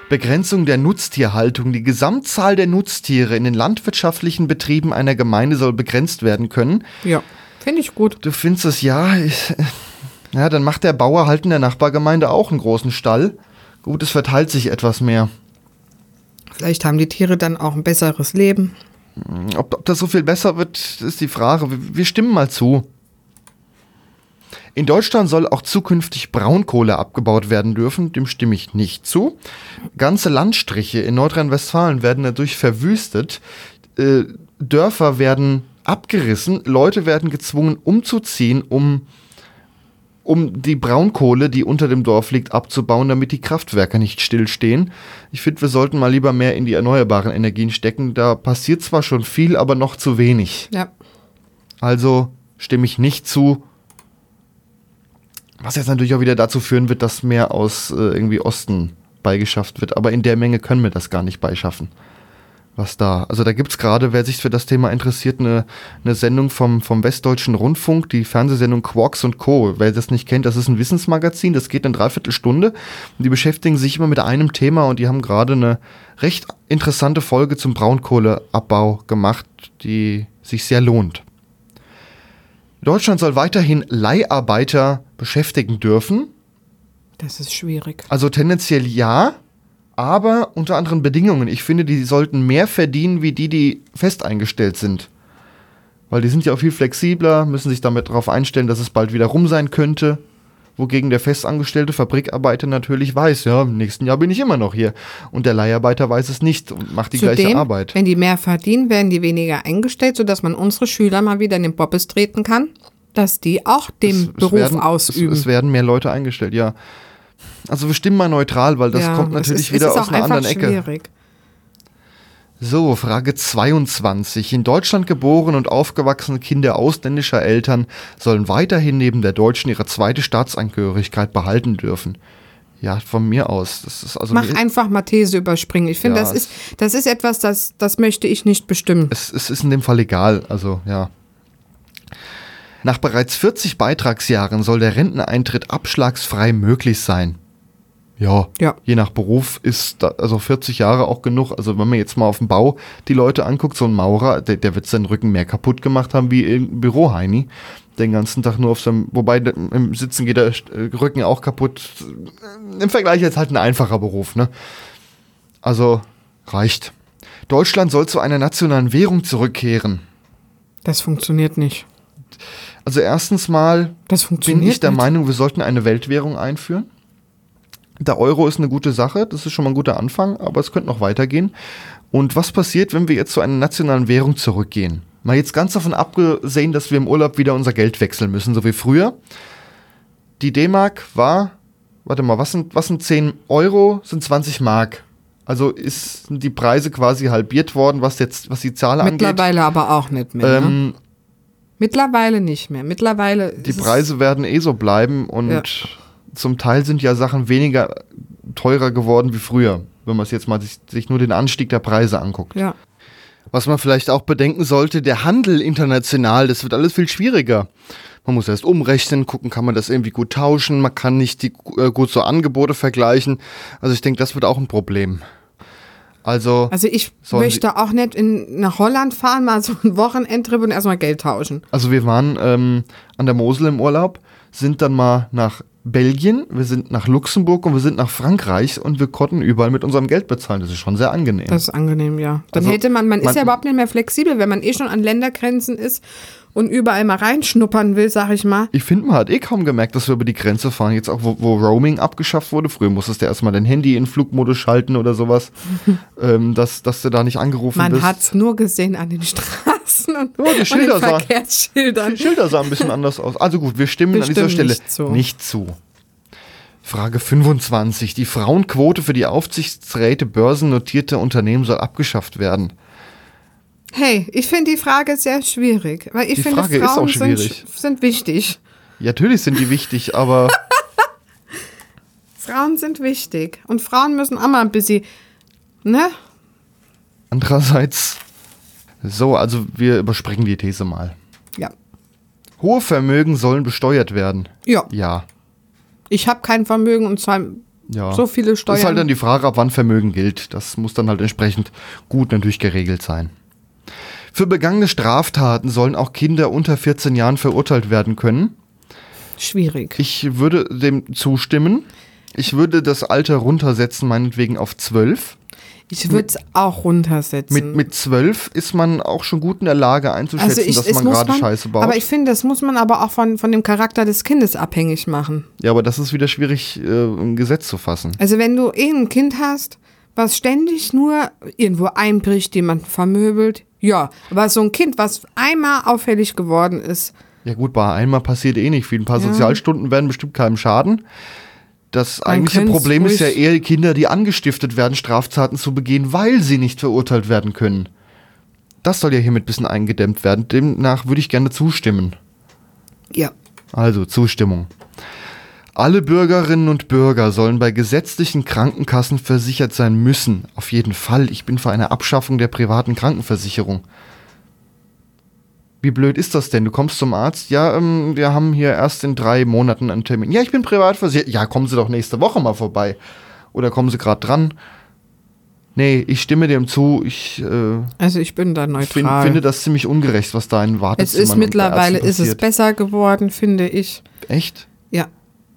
Begrenzung der Nutztierhaltung. Die Gesamtzahl der Nutztiere in den landwirtschaftlichen Betrieben einer Gemeinde soll begrenzt werden können. Ja, finde ich gut. Du findest es ja, ich, ja, dann macht der Bauer halt in der Nachbargemeinde auch einen großen Stall. Gut, es verteilt sich etwas mehr. Vielleicht haben die Tiere dann auch ein besseres Leben. Ob, ob das so viel besser wird, ist die Frage. Wir, wir stimmen mal zu. In Deutschland soll auch zukünftig Braunkohle abgebaut werden dürfen. Dem stimme ich nicht zu. Ganze Landstriche in Nordrhein-Westfalen werden dadurch verwüstet. Äh, Dörfer werden abgerissen. Leute werden gezwungen, umzuziehen, um, um die Braunkohle, die unter dem Dorf liegt, abzubauen, damit die Kraftwerke nicht stillstehen. Ich finde, wir sollten mal lieber mehr in die erneuerbaren Energien stecken. Da passiert zwar schon viel, aber noch zu wenig. Ja. Also stimme ich nicht zu. Was jetzt natürlich auch wieder dazu führen wird, dass mehr aus äh, irgendwie Osten beigeschafft wird. Aber in der Menge können wir das gar nicht beischaffen. Was da. Also da gibt es gerade, wer sich für das Thema interessiert, eine, eine Sendung vom, vom Westdeutschen Rundfunk, die Fernsehsendung Quarks und Co. Wer das nicht kennt, das ist ein Wissensmagazin, das geht eine Dreiviertelstunde. Und die beschäftigen sich immer mit einem Thema und die haben gerade eine recht interessante Folge zum Braunkohleabbau gemacht, die sich sehr lohnt. Deutschland soll weiterhin Leiharbeiter beschäftigen dürfen. Das ist schwierig. Also tendenziell ja, aber unter anderen Bedingungen. Ich finde, die sollten mehr verdienen wie die, die fest eingestellt sind. Weil die sind ja auch viel flexibler, müssen sich damit darauf einstellen, dass es bald wieder rum sein könnte. Wogegen der festangestellte Fabrikarbeiter natürlich weiß, ja, im nächsten Jahr bin ich immer noch hier. Und der Leiharbeiter weiß es nicht und macht die gleiche Zudem, Arbeit. wenn die mehr verdienen, werden die weniger eingestellt, sodass man unsere Schüler mal wieder in den Bobbes treten kann, dass die auch den Beruf werden, ausüben. Es, es werden mehr Leute eingestellt, ja. Also wir stimmen mal neutral, weil das Ja, kommt natürlich ist, wieder aus einer einfach anderen Ecke. schwierig. So, Frage 22. In Deutschland geboren und aufgewachsene Kinder ausländischer Eltern sollen weiterhin neben der deutschen ihre zweite Staatsangehörigkeit behalten dürfen. Ja, von mir aus. Das ist also Mach einfach mal These überspringen. Ich finde, Ja, das, ist, das ist etwas, das, das möchte ich nicht bestimmen. es, es ist in dem Fall egal. Also, ja. Nach bereits 40 Beitragsjahren soll der Renteneintritt abschlagsfrei möglich sein. Ja, Ja. je nach Beruf ist da, also 40 Jahre auch genug. Also wenn man jetzt mal auf dem Bau die Leute anguckt, so ein Maurer, der, der wird seinen Rücken mehr kaputt gemacht haben wie irgendein Büroheini. den ganzen Tag nur auf seinem, wobei im Sitzen geht der äh, Rücken auch kaputt. Im Vergleich jetzt halt ein einfacher Beruf, ne? Also reicht. Deutschland soll zu einer nationalen Währung zurückkehren. Das funktioniert nicht. Also erstens mal bin ich der nicht. Meinung, wir sollten eine Weltwährung einführen. Der Euro ist eine gute Sache, das ist schon mal ein guter Anfang, aber es könnte noch weitergehen. Und was passiert, wenn wir jetzt zu einer nationalen Währung zurückgehen? Mal jetzt ganz davon abgesehen, dass wir im Urlaub wieder unser Geld wechseln müssen, so wie früher. Die D-Mark war, warte mal, was sind, was sind 10 Euro? Sind 20 Mark. Also ist sind die Preise quasi halbiert worden, was jetzt, was die Zahl angeht. Mittlerweile aber auch nicht mehr. ne? Mittlerweile nicht mehr. Mittlerweile die Preise werden eh so bleiben und Ja. zum Teil sind ja Sachen weniger teurer geworden wie früher, wenn man es jetzt mal sich, sich nur den Anstieg der Preise anguckt. Ja. Was man vielleicht auch bedenken sollte, der Handel international, das wird alles viel schwieriger. Man muss erst umrechnen, gucken, kann man das irgendwie gut tauschen, man kann nicht die äh, gut so Angebote vergleichen. Also ich denke, das wird auch ein Problem. Also, Also ich möchte auch nicht in, nach Holland fahren, mal so einen Wochenendtrip und erstmal Geld tauschen. also wir waren ähm, an der Mosel im Urlaub, sind dann mal nach Belgien, wir sind nach Luxemburg und wir sind nach Frankreich und wir konnten überall mit unserem Geld bezahlen. Das ist schon sehr angenehm. Das ist angenehm, ja. Dann Also, hätte man, man, man- ist ja überhaupt nicht mehr flexibel, wenn man eh schon an Ländergrenzen ist und überall mal reinschnuppern will, sag ich mal. Ich finde, man hat eh kaum gemerkt, dass wir über die Grenze fahren. Jetzt auch, wo, wo Roaming abgeschafft wurde. Früher musstest du erstmal dein Handy in Flugmodus schalten oder sowas, ähm, dass, dass du da nicht angerufen Man bist. hat's nur gesehen an den Straßen und, Ja, die und Schilder den sahen- Verkehrsschildern. Die Schilder sahen ein bisschen anders aus. Also gut, wir stimmen Wir an dieser stimmen Stelle nicht zu. nicht zu. Frage 25. Die Frauenquote für die Aufsichtsräte börsennotierter Unternehmen soll abgeschafft werden. Hey, ich finde die Frage sehr schwierig, weil ich Die finde, Frage ist Frauen auch schwierig. Sind, sind wichtig. Ja, natürlich sind die wichtig, aber Frauen sind wichtig und Frauen müssen auch mal ein bisschen, ne? andererseits. So, also wir überspringen die These mal. Ja. Hohe Vermögen sollen besteuert werden. Ja, Ja. ich habe kein Vermögen und zwar Ja. so viele Steuern. Ist halt dann die Frage, ab wann Vermögen gilt. Das muss dann halt entsprechend gut natürlich geregelt sein. Für begangene Straftaten sollen auch Kinder unter 14 Jahren verurteilt werden können. Schwierig. Ich würde dem zustimmen. Ich würde das Alter runtersetzen, meinetwegen auf 12. Ich würde es auch runtersetzen. Mit, mit 12 ist man auch schon gut in der Lage einzuschätzen, dass es man muss gerade Scheiße baut. Aber ich finde, das muss man aber auch von, von dem Charakter des Kindes abhängig machen. ja, aber das ist wieder schwierig, äh, ein Gesetz zu fassen. Also wenn du eh ein Kind hast, was ständig nur irgendwo einbricht, jemanden vermöbelt, ja. Aber so ein Kind, was einmal auffällig geworden ist, Ja gut, bei einmal passiert eh nicht viel. Ein paar Ja. Sozialstunden werden bestimmt keinem schaden. Das eigentliche Problem ist ja eher Kinder, die angestiftet werden, Straftaten zu begehen, weil sie nicht verurteilt werden können. Das soll ja hiermit ein bisschen eingedämmt werden. Demnach würde ich gerne zustimmen. ja. Also Zustimmung. Alle Bürgerinnen und Bürger sollen bei gesetzlichen Krankenkassen versichert sein müssen. Auf jeden Fall. Ich bin für eine Abschaffung der privaten Krankenversicherung. Wie blöd ist das denn? Du kommst zum Arzt, ja, ähm, wir haben hier erst in drei Monaten einen Termin. Ja, ich bin privat versichert. Ja, kommen Sie doch nächste Woche mal vorbei. Oder kommen Sie gerade dran? Nee, ich stimme dem zu. Ich äh, Also ich bin da neutral. finde das ziemlich ungerecht, was da in es Wartezimmern ist und bei mittlerweile ist es besser geworden, finde ich. Echt? Ja,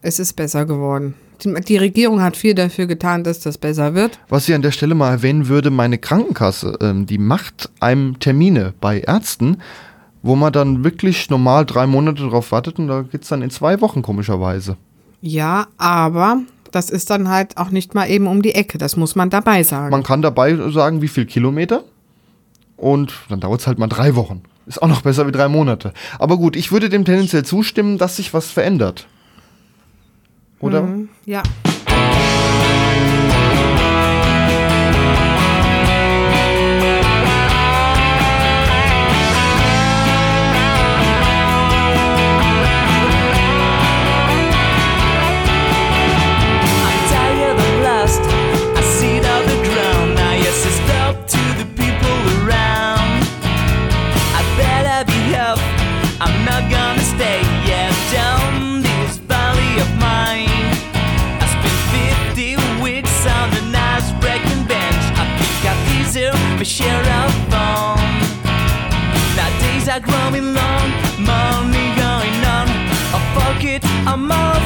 es ist besser geworden. Die, die Regierung hat viel dafür getan, dass das besser wird. Was ich an der Stelle mal erwähnen würde, meine Krankenkasse, ähm, die macht einem Termine bei Ärzten, wo man dann wirklich normal drei Monate drauf wartet und da geht's dann in zwei Wochen komischerweise. Ja, aber das ist dann halt auch nicht mal eben um die Ecke. Das muss man dabei sagen. Man kann dabei sagen, wie viel Kilometer und dann dauert's halt mal drei Wochen. Ist auch noch besser wie drei Monate. Aber gut, ich würde dem tendenziell zustimmen, dass sich was verändert. Oder? ja. of share a phone. Now days are growing long, money going on. I fuck it, I'm all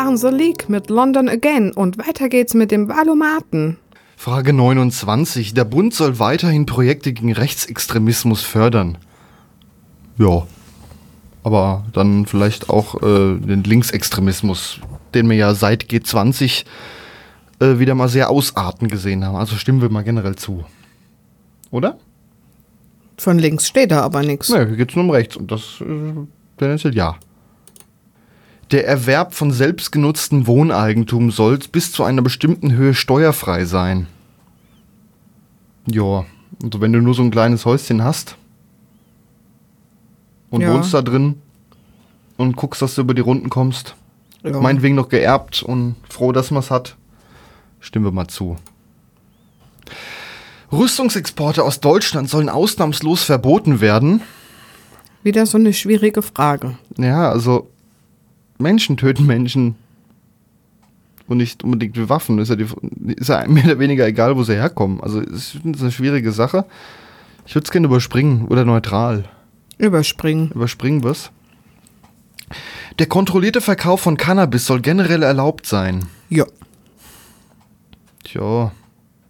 waren The League mit London Again und weiter geht's mit dem Valomaten. Frage 29. Der Bund soll weiterhin Projekte gegen Rechtsextremismus fördern. Ja. Aber dann vielleicht auch äh, den Linksextremismus, den wir ja seit G20 äh, wieder mal sehr ausarten gesehen haben. Also stimmen wir mal generell zu. Oder? Von links steht da aber nichts. Ne, hier geht es nur um rechts und das äh, tendenziell ja. Der Erwerb von selbstgenutztem Wohneigentum soll bis zu einer bestimmten Höhe steuerfrei sein. Ja, also wenn du nur so ein kleines Häuschen hast und Ja. wohnst da drin und guckst, dass du über die Runden kommst, Ja. meinetwegen noch geerbt und froh, dass man es hat, stimmen wir mal zu. Rüstungsexporte aus Deutschland sollen ausnahmslos verboten werden. Wieder so eine schwierige Frage. Ja, also Menschen töten Menschen und nicht unbedingt mit Waffen. Ist ja, die, ist ja mehr oder weniger egal, wo sie herkommen. Also es ist eine schwierige Sache. Ich würde es gerne überspringen oder neutral. Überspringen. Überspringen wir's. Der kontrollierte Verkauf von Cannabis soll generell erlaubt sein. Ja. Tja,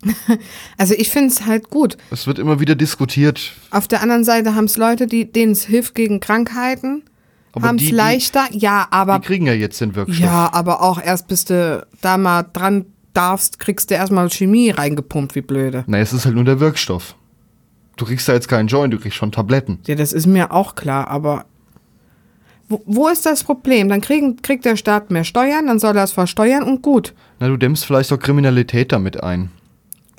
Also ich finde es halt gut. es wird immer wieder diskutiert. Auf der anderen Seite haben es Leute, die, denen es hilft gegen Krankheiten, haben die- es die- leichter. Ja, aber Die kriegen ja jetzt den Wirkstoff. ja, aber auch erst bis du da mal dran darfst, kriegst du erstmal Chemie reingepumpt, wie blöde. Na, es ist halt nur der Wirkstoff. Du kriegst da jetzt keinen Joint, du kriegst schon Tabletten. Ja, das ist mir auch klar, aber wo, wo ist das Problem? Dann kriegen, kriegt der Staat mehr Steuern, dann soll er es versteuern und gut. Na, du dämmst vielleicht auch Kriminalität damit ein.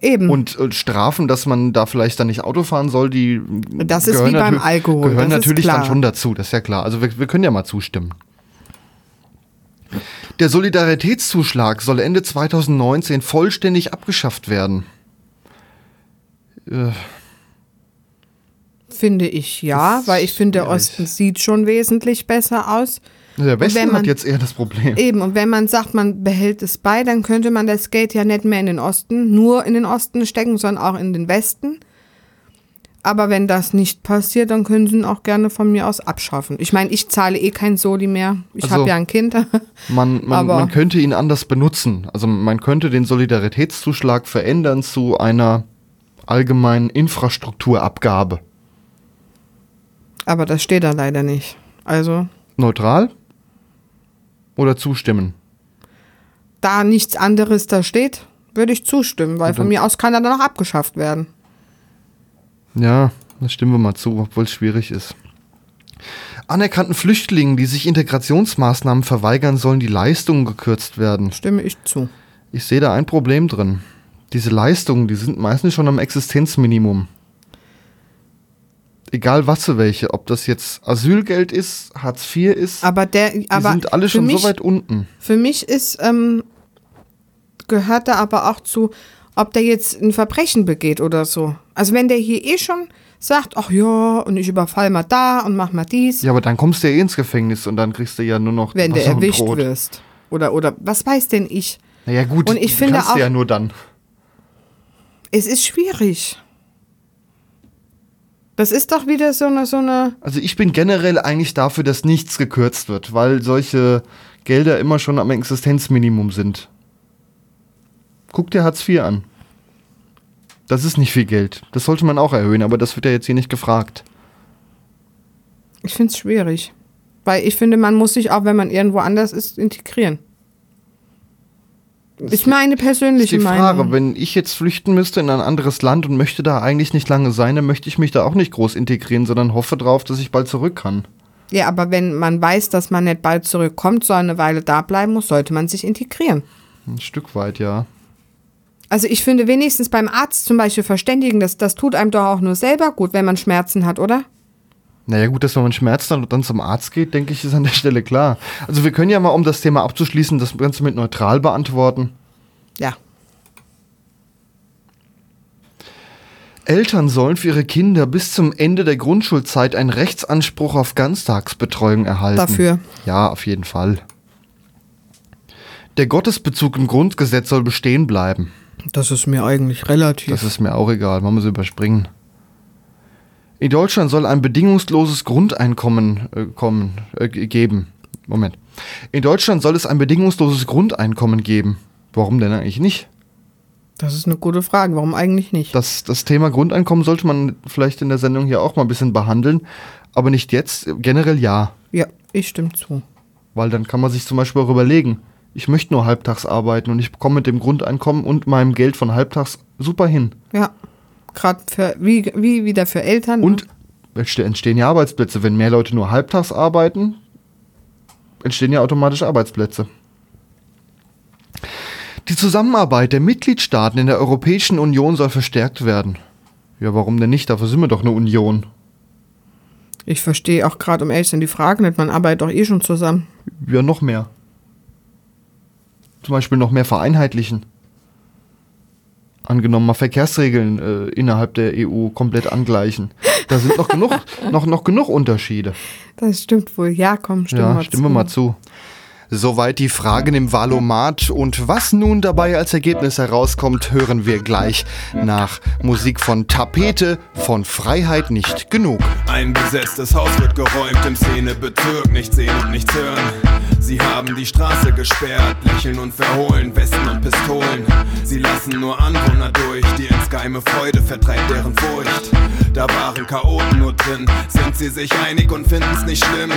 Eben. Und äh, Strafen, dass man da vielleicht dann nicht Auto fahren soll, die Das ist gehören wie beim Alkohol, Gehören das natürlich dann schon dazu, das ist ja klar. Also wir, wir können ja mal zustimmen. Der Solidaritätszuschlag soll Ende 2019 vollständig abgeschafft werden. Äh, Finde ich ja, weil ich finde, der. Osten sieht schon wesentlich besser aus. Der Westen wenn man- hat jetzt eher das Problem. Eben, und wenn man sagt, man behält es bei, dann könnte man das Geld ja nicht mehr in den Osten, nur in den Osten stecken, sondern auch in den Westen. Aber wenn das nicht passiert, dann können sie ihn auch gerne von mir aus abschaffen. Ich meine, ich zahle eh kein Soli mehr. Ich Also- habe ja ein Kind. Man, man, Aber- man könnte ihn anders benutzen. Also man könnte den Solidaritätszuschlag verändern zu einer allgemeinen Infrastrukturabgabe. Aber das steht da leider nicht. Also, Neutral oder zustimmen? da nichts anderes da steht, würde ich zustimmen, weil von mir aus kann er dann auch abgeschafft werden. Ja, da stimmen wir mal zu, obwohl es schwierig ist. Anerkannten Flüchtlingen, die sich Integrationsmaßnahmen verweigern, sollen die Leistungen gekürzt werden. Stimme ich zu. Ich sehe da ein Problem drin. Diese Leistungen, die sind meistens schon am Existenzminimum. Egal was für welche, ob das jetzt Asylgeld ist, Hartz IV ist, Aber der, die aber sind alle schon mich, so weit unten. Für mich ist, ähm, gehört da aber auch zu, ob der jetzt ein Verbrechen begeht oder so. Also wenn der hier eh schon sagt, ach ja, und ich überfall mal da und mach mal dies, Ja, aber dann kommst du ja eh ins Gefängnis und dann kriegst du ja nur noch wenn du erwischt Brot. wirst. Oder, oder was weiß denn ich? Naja gut, Und ich du finde kannst auch- ja nur dann. Es ist schwierig. Das ist doch wieder so eine, so eine, Also ich bin generell eigentlich dafür, dass nichts gekürzt wird, weil solche Gelder immer schon am Existenzminimum sind. Guck dir Hartz IV an. Das ist nicht viel Geld. Das sollte man auch erhöhen, aber das wird ja jetzt hier nicht gefragt. ich finde es schwierig. Weil ich finde, man muss sich auch, wenn man irgendwo anders ist, integrieren. Ist meine Das ist persönliche die Frage, Meinung. wenn ich jetzt flüchten müsste in ein anderes Land und möchte da eigentlich nicht lange sein, dann möchte ich mich da auch nicht groß integrieren, sondern hoffe drauf, dass ich bald zurück kann. Ja, aber wenn man weiß, dass man nicht bald zurückkommt, sondern eine Weile da bleiben muss, sollte man sich integrieren. Ein Stück weit, ja. Also ich finde wenigstens beim Arzt zum Beispiel verständigen, das, das tut einem doch auch nur selber gut, wenn man Schmerzen hat, oder? Naja, gut, dass wenn man Schmerz dann, dann zum Arzt geht, denke ich, ist an der Stelle klar. Also wir können ja mal, um das Thema abzuschließen, das Ganze mit neutral beantworten. Ja. Eltern sollen für ihre Kinder bis zum Ende der Grundschulzeit einen Rechtsanspruch auf Ganztagsbetreuung erhalten. Dafür. Ja, auf jeden Fall. Der Gottesbezug im Grundgesetz soll bestehen bleiben. Das ist mir eigentlich relativ. Das ist mir auch egal, man muss überspringen. In Deutschland soll ein bedingungsloses Grundeinkommen äh, kommen, äh, geben. Moment. In Deutschland soll es ein bedingungsloses Grundeinkommen geben. Warum denn eigentlich nicht? Das ist eine gute Frage. Warum eigentlich nicht? Das, das Thema Grundeinkommen sollte man vielleicht in der Sendung hier auch mal ein bisschen behandeln, aber nicht jetzt. Generell ja, Ja, ich stimme zu. weil dann kann man sich zum Beispiel auch überlegen, ich möchte nur halbtags arbeiten und ich komme mit dem Grundeinkommen und meinem Geld von halbtags super hin. Ja. Gerade für, wie, wie wieder für Eltern. Und es entstehen ja Arbeitsplätze. Wenn mehr Leute nur halbtags arbeiten, entstehen ja automatisch Arbeitsplätze. Die Zusammenarbeit der Mitgliedstaaten in der Europäischen Union soll verstärkt werden. Ja, warum denn nicht? Dafür sind wir doch eine Union. Ich verstehe auch gerade um Eltern die Frage nicht. Man arbeitet doch eh schon zusammen. Ja, noch mehr. Zum Beispiel noch mehr vereinheitlichen. Angenommen mal Verkehrsregeln äh, innerhalb der EU komplett angleichen. Da sind noch genug, noch, noch genug Unterschiede. Das stimmt wohl. Ja, komm, stimme ja, mal stimmen zu. mal zu. Soweit die Fragen im Valomat und was nun dabei als Ergebnis herauskommt, hören wir gleich nach Musik von Tapete von Freiheit nicht genug. Ein besetztes Haus wird geräumt im Szenebezirk, nichts sehen und nichts hören. Sie haben die Straße gesperrt, lächeln und verhohlen, Westen und Pistolen. Sie lassen nur Anwohner durch, die insgeheime Freude vertreibt deren Furcht. Da waren Chaoten nur drin, sind sie sich einig und finden's nicht schlimm.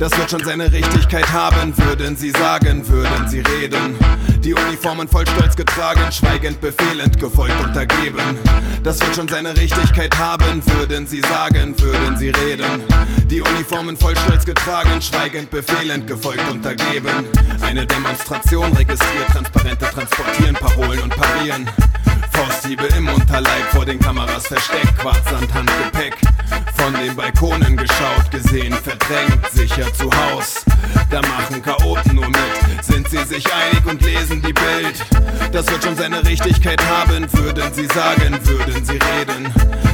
Das wird schon seine Richtigkeit haben, würden sie sagen, würden sie reden. Die Uniformen voll Stolz getragen, schweigend, befehlend, gefolgt, untergeben. Das wird schon seine Richtigkeit haben, würden sie sagen, würden sie reden. Die Uniformen voll Stolz getragen, schweigend, befehlend, gefolgt, untergeben. Eine Demonstration registriert, Transparente transportieren, Parolen und parieren. Fausthiebe im Unterleib, vor den Kameras versteckt, Quarzsand, Handgepäck. Von den Balkonen geschaut, gesehen, verdrängt, sicher zu Haus. Da machen Chaoten nur mit, sind sie sich einig und lesen die Bild. Das wird schon seine Richtigkeit haben, würden sie sagen, würden sie reden.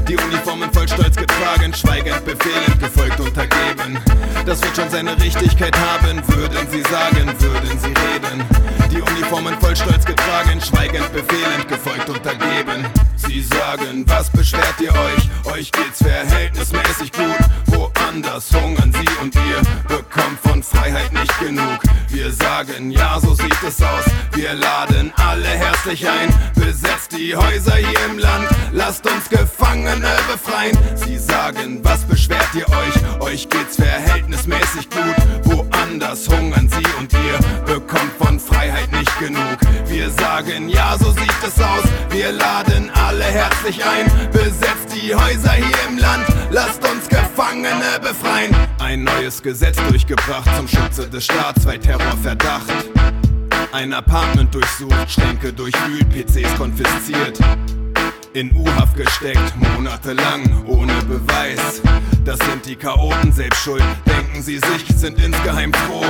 Die Uniformen voll Stolz getragen, schweigend, befehlend, gefolgt, untergeben. Das wird schon seine Richtigkeit haben, würden sie sagen, würden sie reden. Die Uniformen voll stolz getragen, schweigend, befehlend, gefolgt, untergeben. Sie sagen, was beschwert ihr euch? Euch geht's verhältnismäßig gut. Woanders hungern sie und ihr bekommt von Freiheit nicht genug. Wir sagen, ja, so sieht es aus. Wir laden alle herzlich ein. Besetzt die Häuser hier im Land. Lasst uns Gefangene befreien. Sie sagen, was beschwert ihr euch? Euch geht's verhältnismäßig gut. Woanders hungern sie und ihr bekommt von Freiheit nicht genug. Wir sagen, ja, so sieht es aus. Wir laden alle herzlich ein. Besetzt die Häuser hier im Land. Lasst uns Gefangene befreien. Ein neues Gesetz durchgebracht zum Schutze des Staats bei Terrorverdacht. Ein Apartment durchsucht, Schränke durchwühlt, PCs konfisziert. In U-Haft gesteckt, monatelang, ohne Beweis. Das sind die Chaoten selbst schuld, denken sie sich, sind insgeheim froh.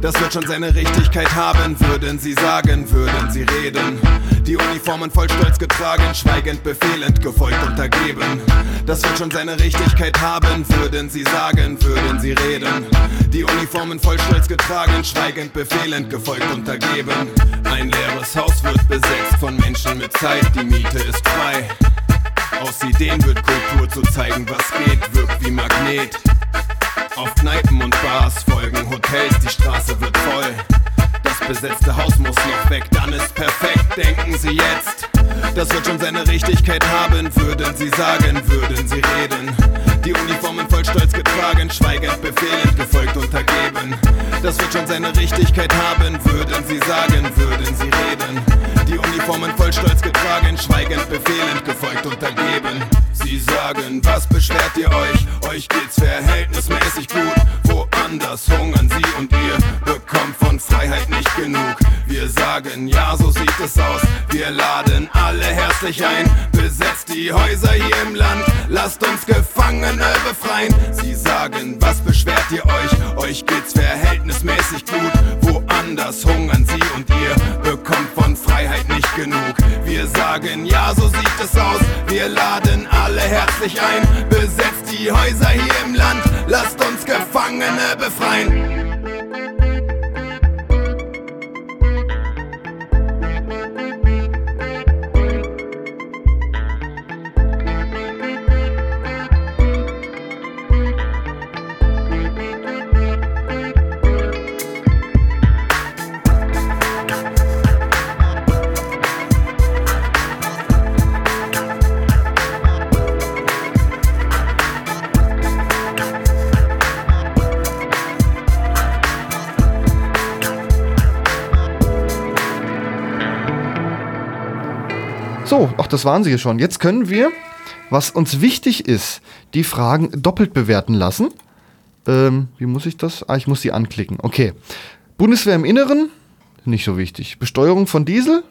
Das wird schon seine Richtigkeit haben, würden sie sagen, würden sie reden. Die Uniformen voll stolz getragen, schweigend, befehlend, gefolgt, untergeben. Das wird schon seine Richtigkeit haben, würden sie sagen, würden sie reden. Die Uniformen voll stolz getragen, schweigend, befehlend, gefolgt, untergeben. Ein leeres Haus wird besetzt von Menschen mit Zeit, die Miete ist frei. Aus Ideen wird Kultur zu zeigen, was geht, wirkt wie Magnet. Auf Kneipen und Bars folgen Hotels, die Straße wird voll. Das besetzte Haus muss noch weg, dann ist perfekt, denken Sie jetzt. Das wird schon seine Richtigkeit haben, würden Sie sagen, würden Sie reden. Die Uniformen voll stolz getragen, schweigend, befehlend, gefolgt, untergeben. Das wird schon seine Richtigkeit haben, würden Sie sagen, würden Sie reden. Die Uniformen voll stolz getragen, schweigend, befehlend, gefolgt, untergeben. Sie sagen, was beschwert ihr euch? Euch geht's verhältnismäßig gut. Woanders hungern sie und ihr bekommt von Freiheit nicht genug. Wir sagen, ja, so sieht es aus. Wir laden alle herzlich ein. Besetzt die Häuser hier im Land. Lasst uns Gefangene befreien. Sie sagen, was beschwert ihr euch? Euch geht's verhältnismäßig gut. Woanders hungern sie und ihr bekommt von Freiheit nicht genug. Wir sagen, ja, so sieht es aus. Wir laden alle herzlich ein. Besetzt die Häuser hier im Land. Lasst uns Gefangene befreien. Das waren sie ja schon. Jetzt können wir, was uns wichtig ist, die Fragen doppelt bewerten lassen. Ähm, wie muss ich das? Ah, ich muss sie anklicken. Okay. Bundeswehr im Inneren, nicht so wichtig. Besteuerung von Diesel,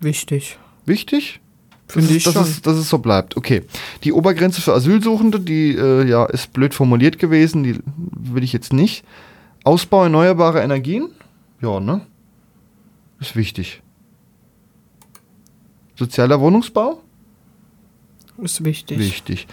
Wichtig. wichtig. Finde dass ich es, schon. Dass es, dass es so bleibt. Okay. Die Obergrenze für Asylsuchende, die äh, ja ist blöd formuliert gewesen, die will ich jetzt nicht. Ausbau erneuerbarer Energien, ja, ne? Ist wichtig. Sozialer Wohnungsbau, Ist wichtig. wichtig.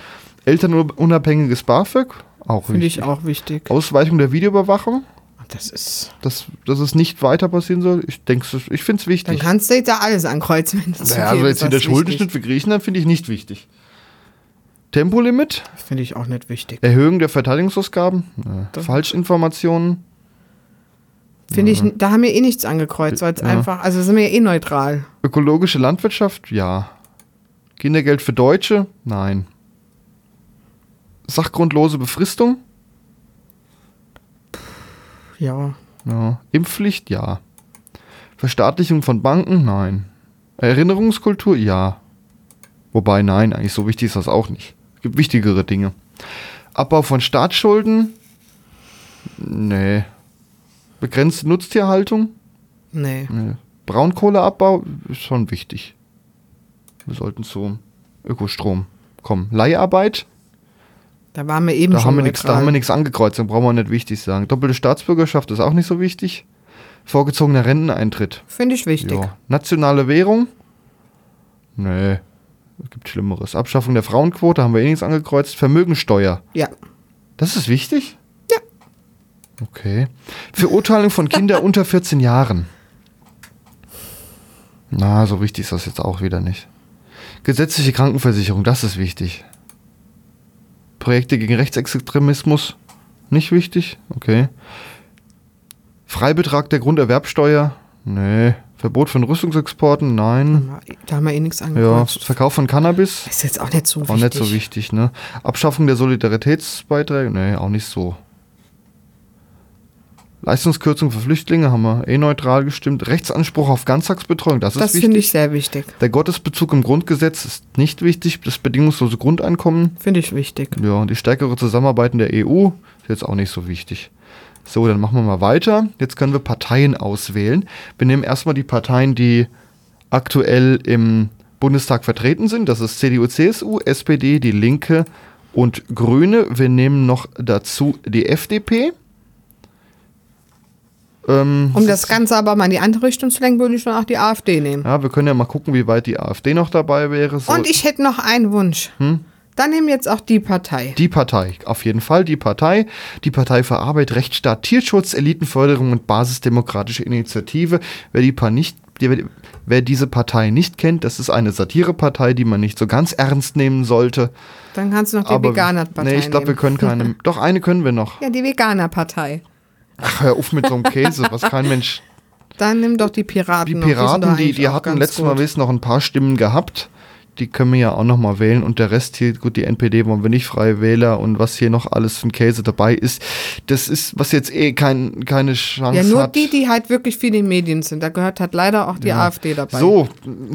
Elternunabhängiges BAföG, auch Finde wichtig. ich auch wichtig. Ausweitung der Videoüberwachung, Das ist. dass, dass es nicht weiter passieren soll. Ich denke, ich finde es Dann wichtig. kannst du jetzt ja alles ankreuzen, wenn du zu Ja, viel also jetzt wieder was Schuldenschnitt für Griechenland finde ich nicht wichtig. Tempolimit. Finde ich auch nicht wichtig. Erhöhung der Verteidigungsausgaben, Das- Falschinformationen, Finde ich, da haben wir eh nichts angekreuzt, weil es Ja. einfach, also sind wir ja eh neutral. ökologische Landwirtschaft, ja. Kindergeld für Deutsche, nein. Sachgrundlose Befristung, Ja. ja. Impfpflicht, ja. Verstaatlichung von Banken, nein. Erinnerungskultur, ja. Wobei, nein, eigentlich so wichtig ist das auch nicht. Es gibt wichtigere Dinge. Abbau von Staatsschulden, nee. Begrenzte Nutztierhaltung, Nee. Nee. Braunkohleabbau ist schon wichtig. Wir sollten zu Ökostrom kommen. Leiharbeit, Da waren wir eben da schon haben, wir nix, da haben wir nichts angekreuzt, da brauchen wir nicht wichtig sagen. Doppelte Staatsbürgerschaft ist auch nicht so wichtig. Vorgezogener Renteneintritt. Finde ich wichtig. Ja. Nationale Währung? Nee, es gibt Schlimmeres. Abschaffung der Frauenquote haben wir eh nichts angekreuzt. Vermögensteuer? Ja. Das ist wichtig? Ja. Okay. Verurteilung von Kindern unter 14 Jahren. Na, so wichtig ist das jetzt auch wieder nicht. Gesetzliche Krankenversicherung, das ist wichtig. Projekte gegen Rechtsextremismus, nicht wichtig? Okay. Freibetrag der Grunderwerbsteuer? Nee. Verbot von Rüstungsexporten? Nein. Da haben wir eh nichts Ja. angekreuzt. Verkauf von Cannabis? Ist jetzt auch nicht so Auch wichtig. nicht so wichtig, ne? Abschaffung der Solidaritätsbeiträge? Nee, auch nicht so. Leistungskürzung für Flüchtlinge haben wir eh neutral gestimmt. Rechtsanspruch auf Ganztagsbetreuung, das, Das ist finde ich wichtig. sehr wichtig. Der Gottesbezug im Grundgesetz ist nicht wichtig. Das bedingungslose Grundeinkommen, Finde ich wichtig. ja, und die stärkere Zusammenarbeit in der EU ist jetzt auch nicht so wichtig. So, dann machen wir mal weiter. Jetzt können wir Parteien auswählen. Wir nehmen erstmal die Parteien, die aktuell im Bundestag vertreten sind. Das ist CDU, CSU, SPD, die Linke und Grüne. Wir nehmen noch dazu die FDP. Ähm, Um das Ganze aber mal in die andere Richtung zu lenken, würde ich schon auch die AfD nehmen. ja, wir können ja mal gucken, wie weit die AfD noch dabei wäre. So, Und ich hätte noch einen Wunsch. Dann nehmen wir jetzt auch die Partei. Die Partei, auf jeden Fall die Partei. Die Partei für Arbeit, Rechtsstaat, Tierschutz, Elitenförderung und basisdemokratische Initiative. Wer, die nicht, wer diese Partei nicht kennt, das ist eine Satirepartei, die man nicht so ganz ernst nehmen sollte. Dann kannst du noch die Veganer-Partei nee, ich glaube, wir können keine. doch, eine können wir noch. Ja, die Veganer-Partei. Ach, hör auf mit so einem Käse, was kein Mensch. Dann nimm doch die Piraten. Die noch. Piraten, doch die, die auch hatten letztes gut. Mal wissen noch ein paar Stimmen gehabt. Die können wir ja auch noch mal wählen. Und der Rest hier, gut, die NPD wollen wir nicht freie Wähler und was hier noch alles für ein Käse dabei ist, das ist, was jetzt eh kein, keine Chance Ja, nur hat. die, die halt wirklich viel in den Medien sind. Da gehört halt leider auch die AfD dabei. So,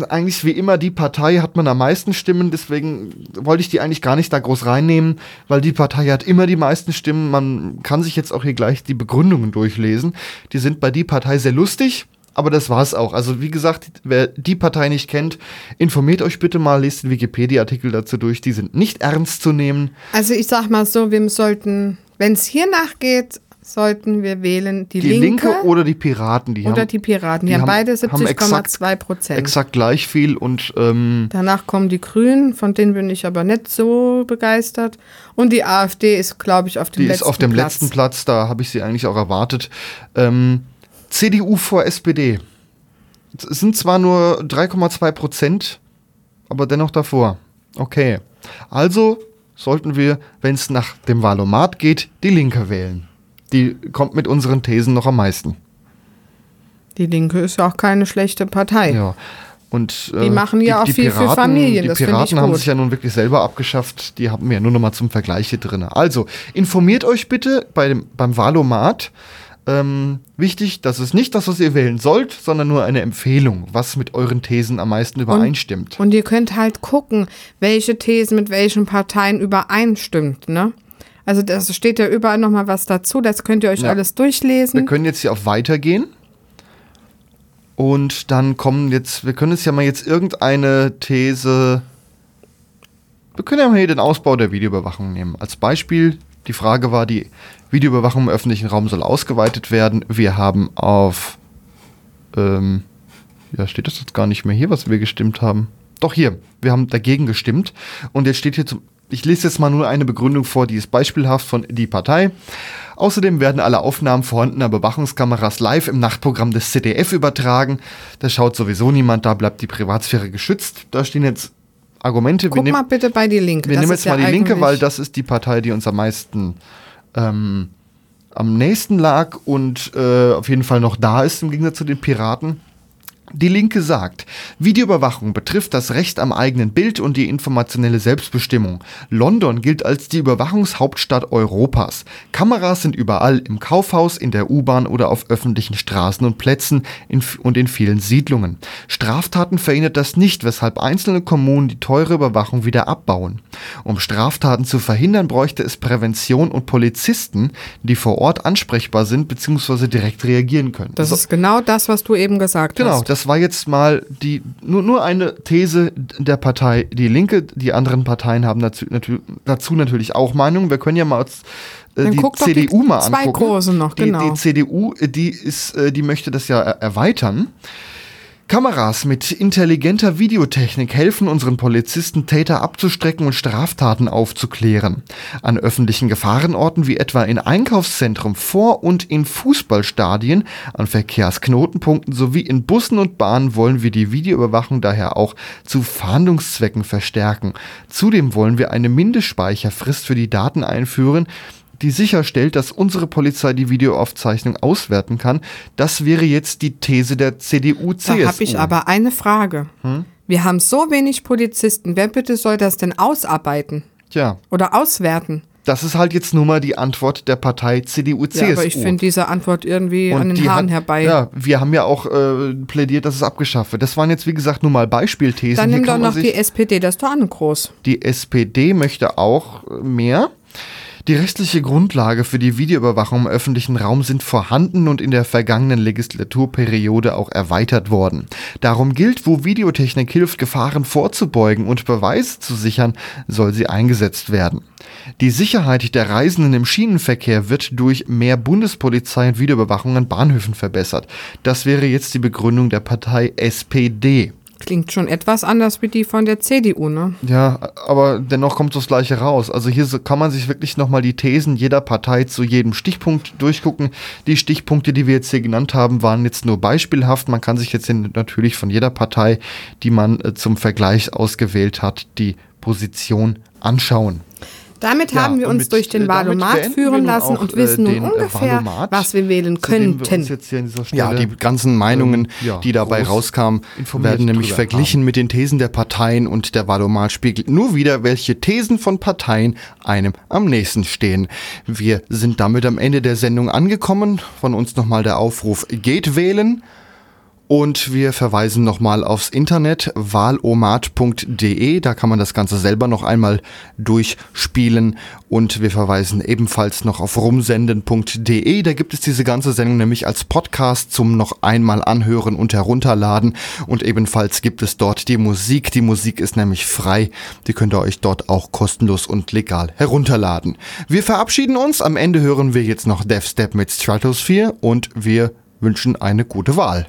eigentlich wie immer, die Partei hat man am meisten Stimmen, deswegen wollte ich die eigentlich gar nicht da groß reinnehmen, weil die Partei hat immer die meisten Stimmen. Man kann sich jetzt auch hier gleich die Begründungen durchlesen. Die sind bei die Partei sehr lustig. Aber das war's auch. Also wie gesagt, wer die Partei nicht kennt, informiert euch bitte mal, lest den Wikipedia-Artikel dazu durch. Die sind nicht ernst zu nehmen. Also ich sag mal so, wir sollten, wenn es hier nachgeht, sollten wir wählen die, Die Linke, oder die Piraten, die oder haben die Piraten. Die, die haben, beide haben exakt- 70,2 Prozent. exakt gleich viel und ähm, Danach kommen die Grünen, von denen bin ich aber nicht so begeistert. Und die AfD ist, glaube ich, auf dem Die letzten ist auf dem Platz. letzten Platz, da habe ich sie eigentlich auch erwartet. Ähm, CDU vor SPD. Es sind zwar nur 3,2 Prozent, aber dennoch davor. Okay. Also sollten wir, wenn es nach dem Wahlomat geht, die Linke wählen. Die kommt mit unseren Thesen noch am meisten. Die Linke ist ja auch keine schlechte Partei. Ja. Und, Die machen ja auch viel für Familien, Die das Piraten haben sich ja nun wirklich selber abgeschafft. Die haben wir ja nur noch mal zum Vergleich hier drin. Also, informiert euch bitte bei dem, beim Wahlomat. Ähm, wichtig, das ist nicht das, was ihr wählen sollt, sondern nur eine Empfehlung, was mit euren Thesen am meisten übereinstimmt. Und ihr könnt halt gucken, welche Thesen mit welchen Parteien übereinstimmt, ne? Also das steht ja überall nochmal was dazu, das könnt ihr euch Ja. alles Wir durchlesen. können jetzt hier auf Weitergehen. Und dann kommen jetzt, wir können jetzt ja mal jetzt irgendeine These. Wir können ja mal hier den Ausbau der Videoüberwachung nehmen. Als Beispiel, die Frage war, die Videoüberwachung im öffentlichen Raum soll ausgeweitet werden. Wir haben auf. Ähm, ja, steht das jetzt gar nicht mehr hier, was wir gestimmt haben? Doch hier, wir haben dagegen gestimmt. Und jetzt steht hier zum. Ich lese jetzt mal nur eine Begründung vor, die ist beispielhaft von die Partei. Außerdem werden alle Aufnahmen vorhandener Überwachungskameras live im Nachtprogramm des ZDF übertragen. Da schaut sowieso niemand, da bleibt die Privatsphäre geschützt. Da stehen jetzt Argumente. Guck nehmen- mal bitte bei die Linke. wir Das nehmen jetzt mal ja die Linke, weil das ist die Partei, die uns am meisten ähm, am nächsten lag und äh, auf jeden Fall noch da ist im Gegensatz zu den Piraten. Die Linke sagt, Videoüberwachung betrifft das Recht am eigenen Bild und die informationelle Selbstbestimmung. London gilt als die Überwachungshauptstadt Europas. Kameras sind überall, im Kaufhaus, in der U-Bahn oder auf öffentlichen Straßen und Plätzen in, und in vielen Siedlungen. Straftaten verhindert das nicht, weshalb einzelne Kommunen die teure Überwachung wieder abbauen. Um Straftaten zu verhindern, bräuchte es Prävention und Polizisten, die vor Ort ansprechbar sind bzw. direkt reagieren können. Das ist genau das, was du eben gesagt Genau, hast. Das war jetzt mal die nur, nur eine These der Partei Die Linke. Die anderen Parteien haben dazu, natü dazu natürlich auch Meinungen. Wir können ja mal äh, Dann die doch die CDU mal zwei angucken. großen noch, die, genau. Die CDU, äh, die ist, äh, die möchte das ja er- erweitern. Kameras mit intelligenter Videotechnik helfen unseren Polizisten, Täter abzustrecken und Straftaten aufzuklären. An öffentlichen Gefahrenorten wie etwa in Einkaufszentren, vor und in Fußballstadien, an Verkehrsknotenpunkten sowie in Bussen und Bahnen wollen wir die Videoüberwachung daher auch zu Fahndungszwecken verstärken. Zudem wollen wir eine Mindestspeicherfrist für die Daten einführen, die sicherstellt, dass unsere Polizei die Videoaufzeichnung auswerten kann. Das wäre jetzt die These der CDU-CSU. Da habe ich aber eine Frage. Hm? Wir haben so wenig Polizisten. Wer bitte soll das denn ausarbeiten? Tja. Oder auswerten? Das ist halt jetzt nur mal die Antwort der Partei CDU-CSU. Ja, aber ich finde diese Antwort irgendwie Und an den Haaren hat, herbei. Ja, wir haben ja auch äh, plädiert, dass es abgeschafft wird. Das waren jetzt, wie gesagt, nur mal Beispielthesen. Dann nimm doch noch die SPD, das ist doch groß. Die SPD möchte auch mehr. Die rechtliche Grundlage für die Videoüberwachung im öffentlichen Raum sind vorhanden und in der vergangenen Legislaturperiode auch erweitert worden. Darum gilt, wo Videotechnik hilft, Gefahren vorzubeugen und Beweise zu sichern, soll sie eingesetzt werden. Die Sicherheit der Reisenden im Schienenverkehr wird durch mehr Bundespolizei und Videoüberwachung an Bahnhöfen verbessert. Das wäre jetzt die Begründung der Partei SPD. Klingt schon etwas anders wie die von der CDU, ne? Ja, aber dennoch kommt das Gleiche raus. Also hier kann man sich wirklich nochmal die Thesen jeder Partei zu jedem Stichpunkt durchgucken. Die Stichpunkte, die wir jetzt hier genannt haben, waren jetzt nur beispielhaft. Man kann sich jetzt natürlich von jeder Partei, die man äh, zum Vergleich ausgewählt hat, die Position anschauen. Damit ja, haben wir uns mit, durch den Wahlomat führen lassen auch, und wissen nun äh, ungefähr, Wahlomat, was wir wählen könnten. Wir ja, die ganzen Meinungen, ähm, ja, die dabei rauskamen, werden nämlich verglichen haben. mit den Thesen der Parteien und der Wahlomat spiegelt nur wieder, welche Thesen von Parteien einem am nächsten stehen. Wir sind damit am Ende der Sendung angekommen. Von uns nochmal der Aufruf, geht wählen. Und wir verweisen nochmal aufs Internet wahlomat.de. Da kann man das Ganze selber noch einmal durchspielen. Und wir verweisen ebenfalls noch auf rumsenden.de. Da gibt es diese ganze Sendung nämlich als Podcast zum noch einmal anhören und herunterladen. Und ebenfalls gibt es dort die Musik. Die Musik ist nämlich frei. Die könnt ihr euch dort auch kostenlos und legal herunterladen. Wir verabschieden uns. Am Ende hören wir jetzt noch Death Step mit Stratosphere und wir wünschen eine gute Wahl.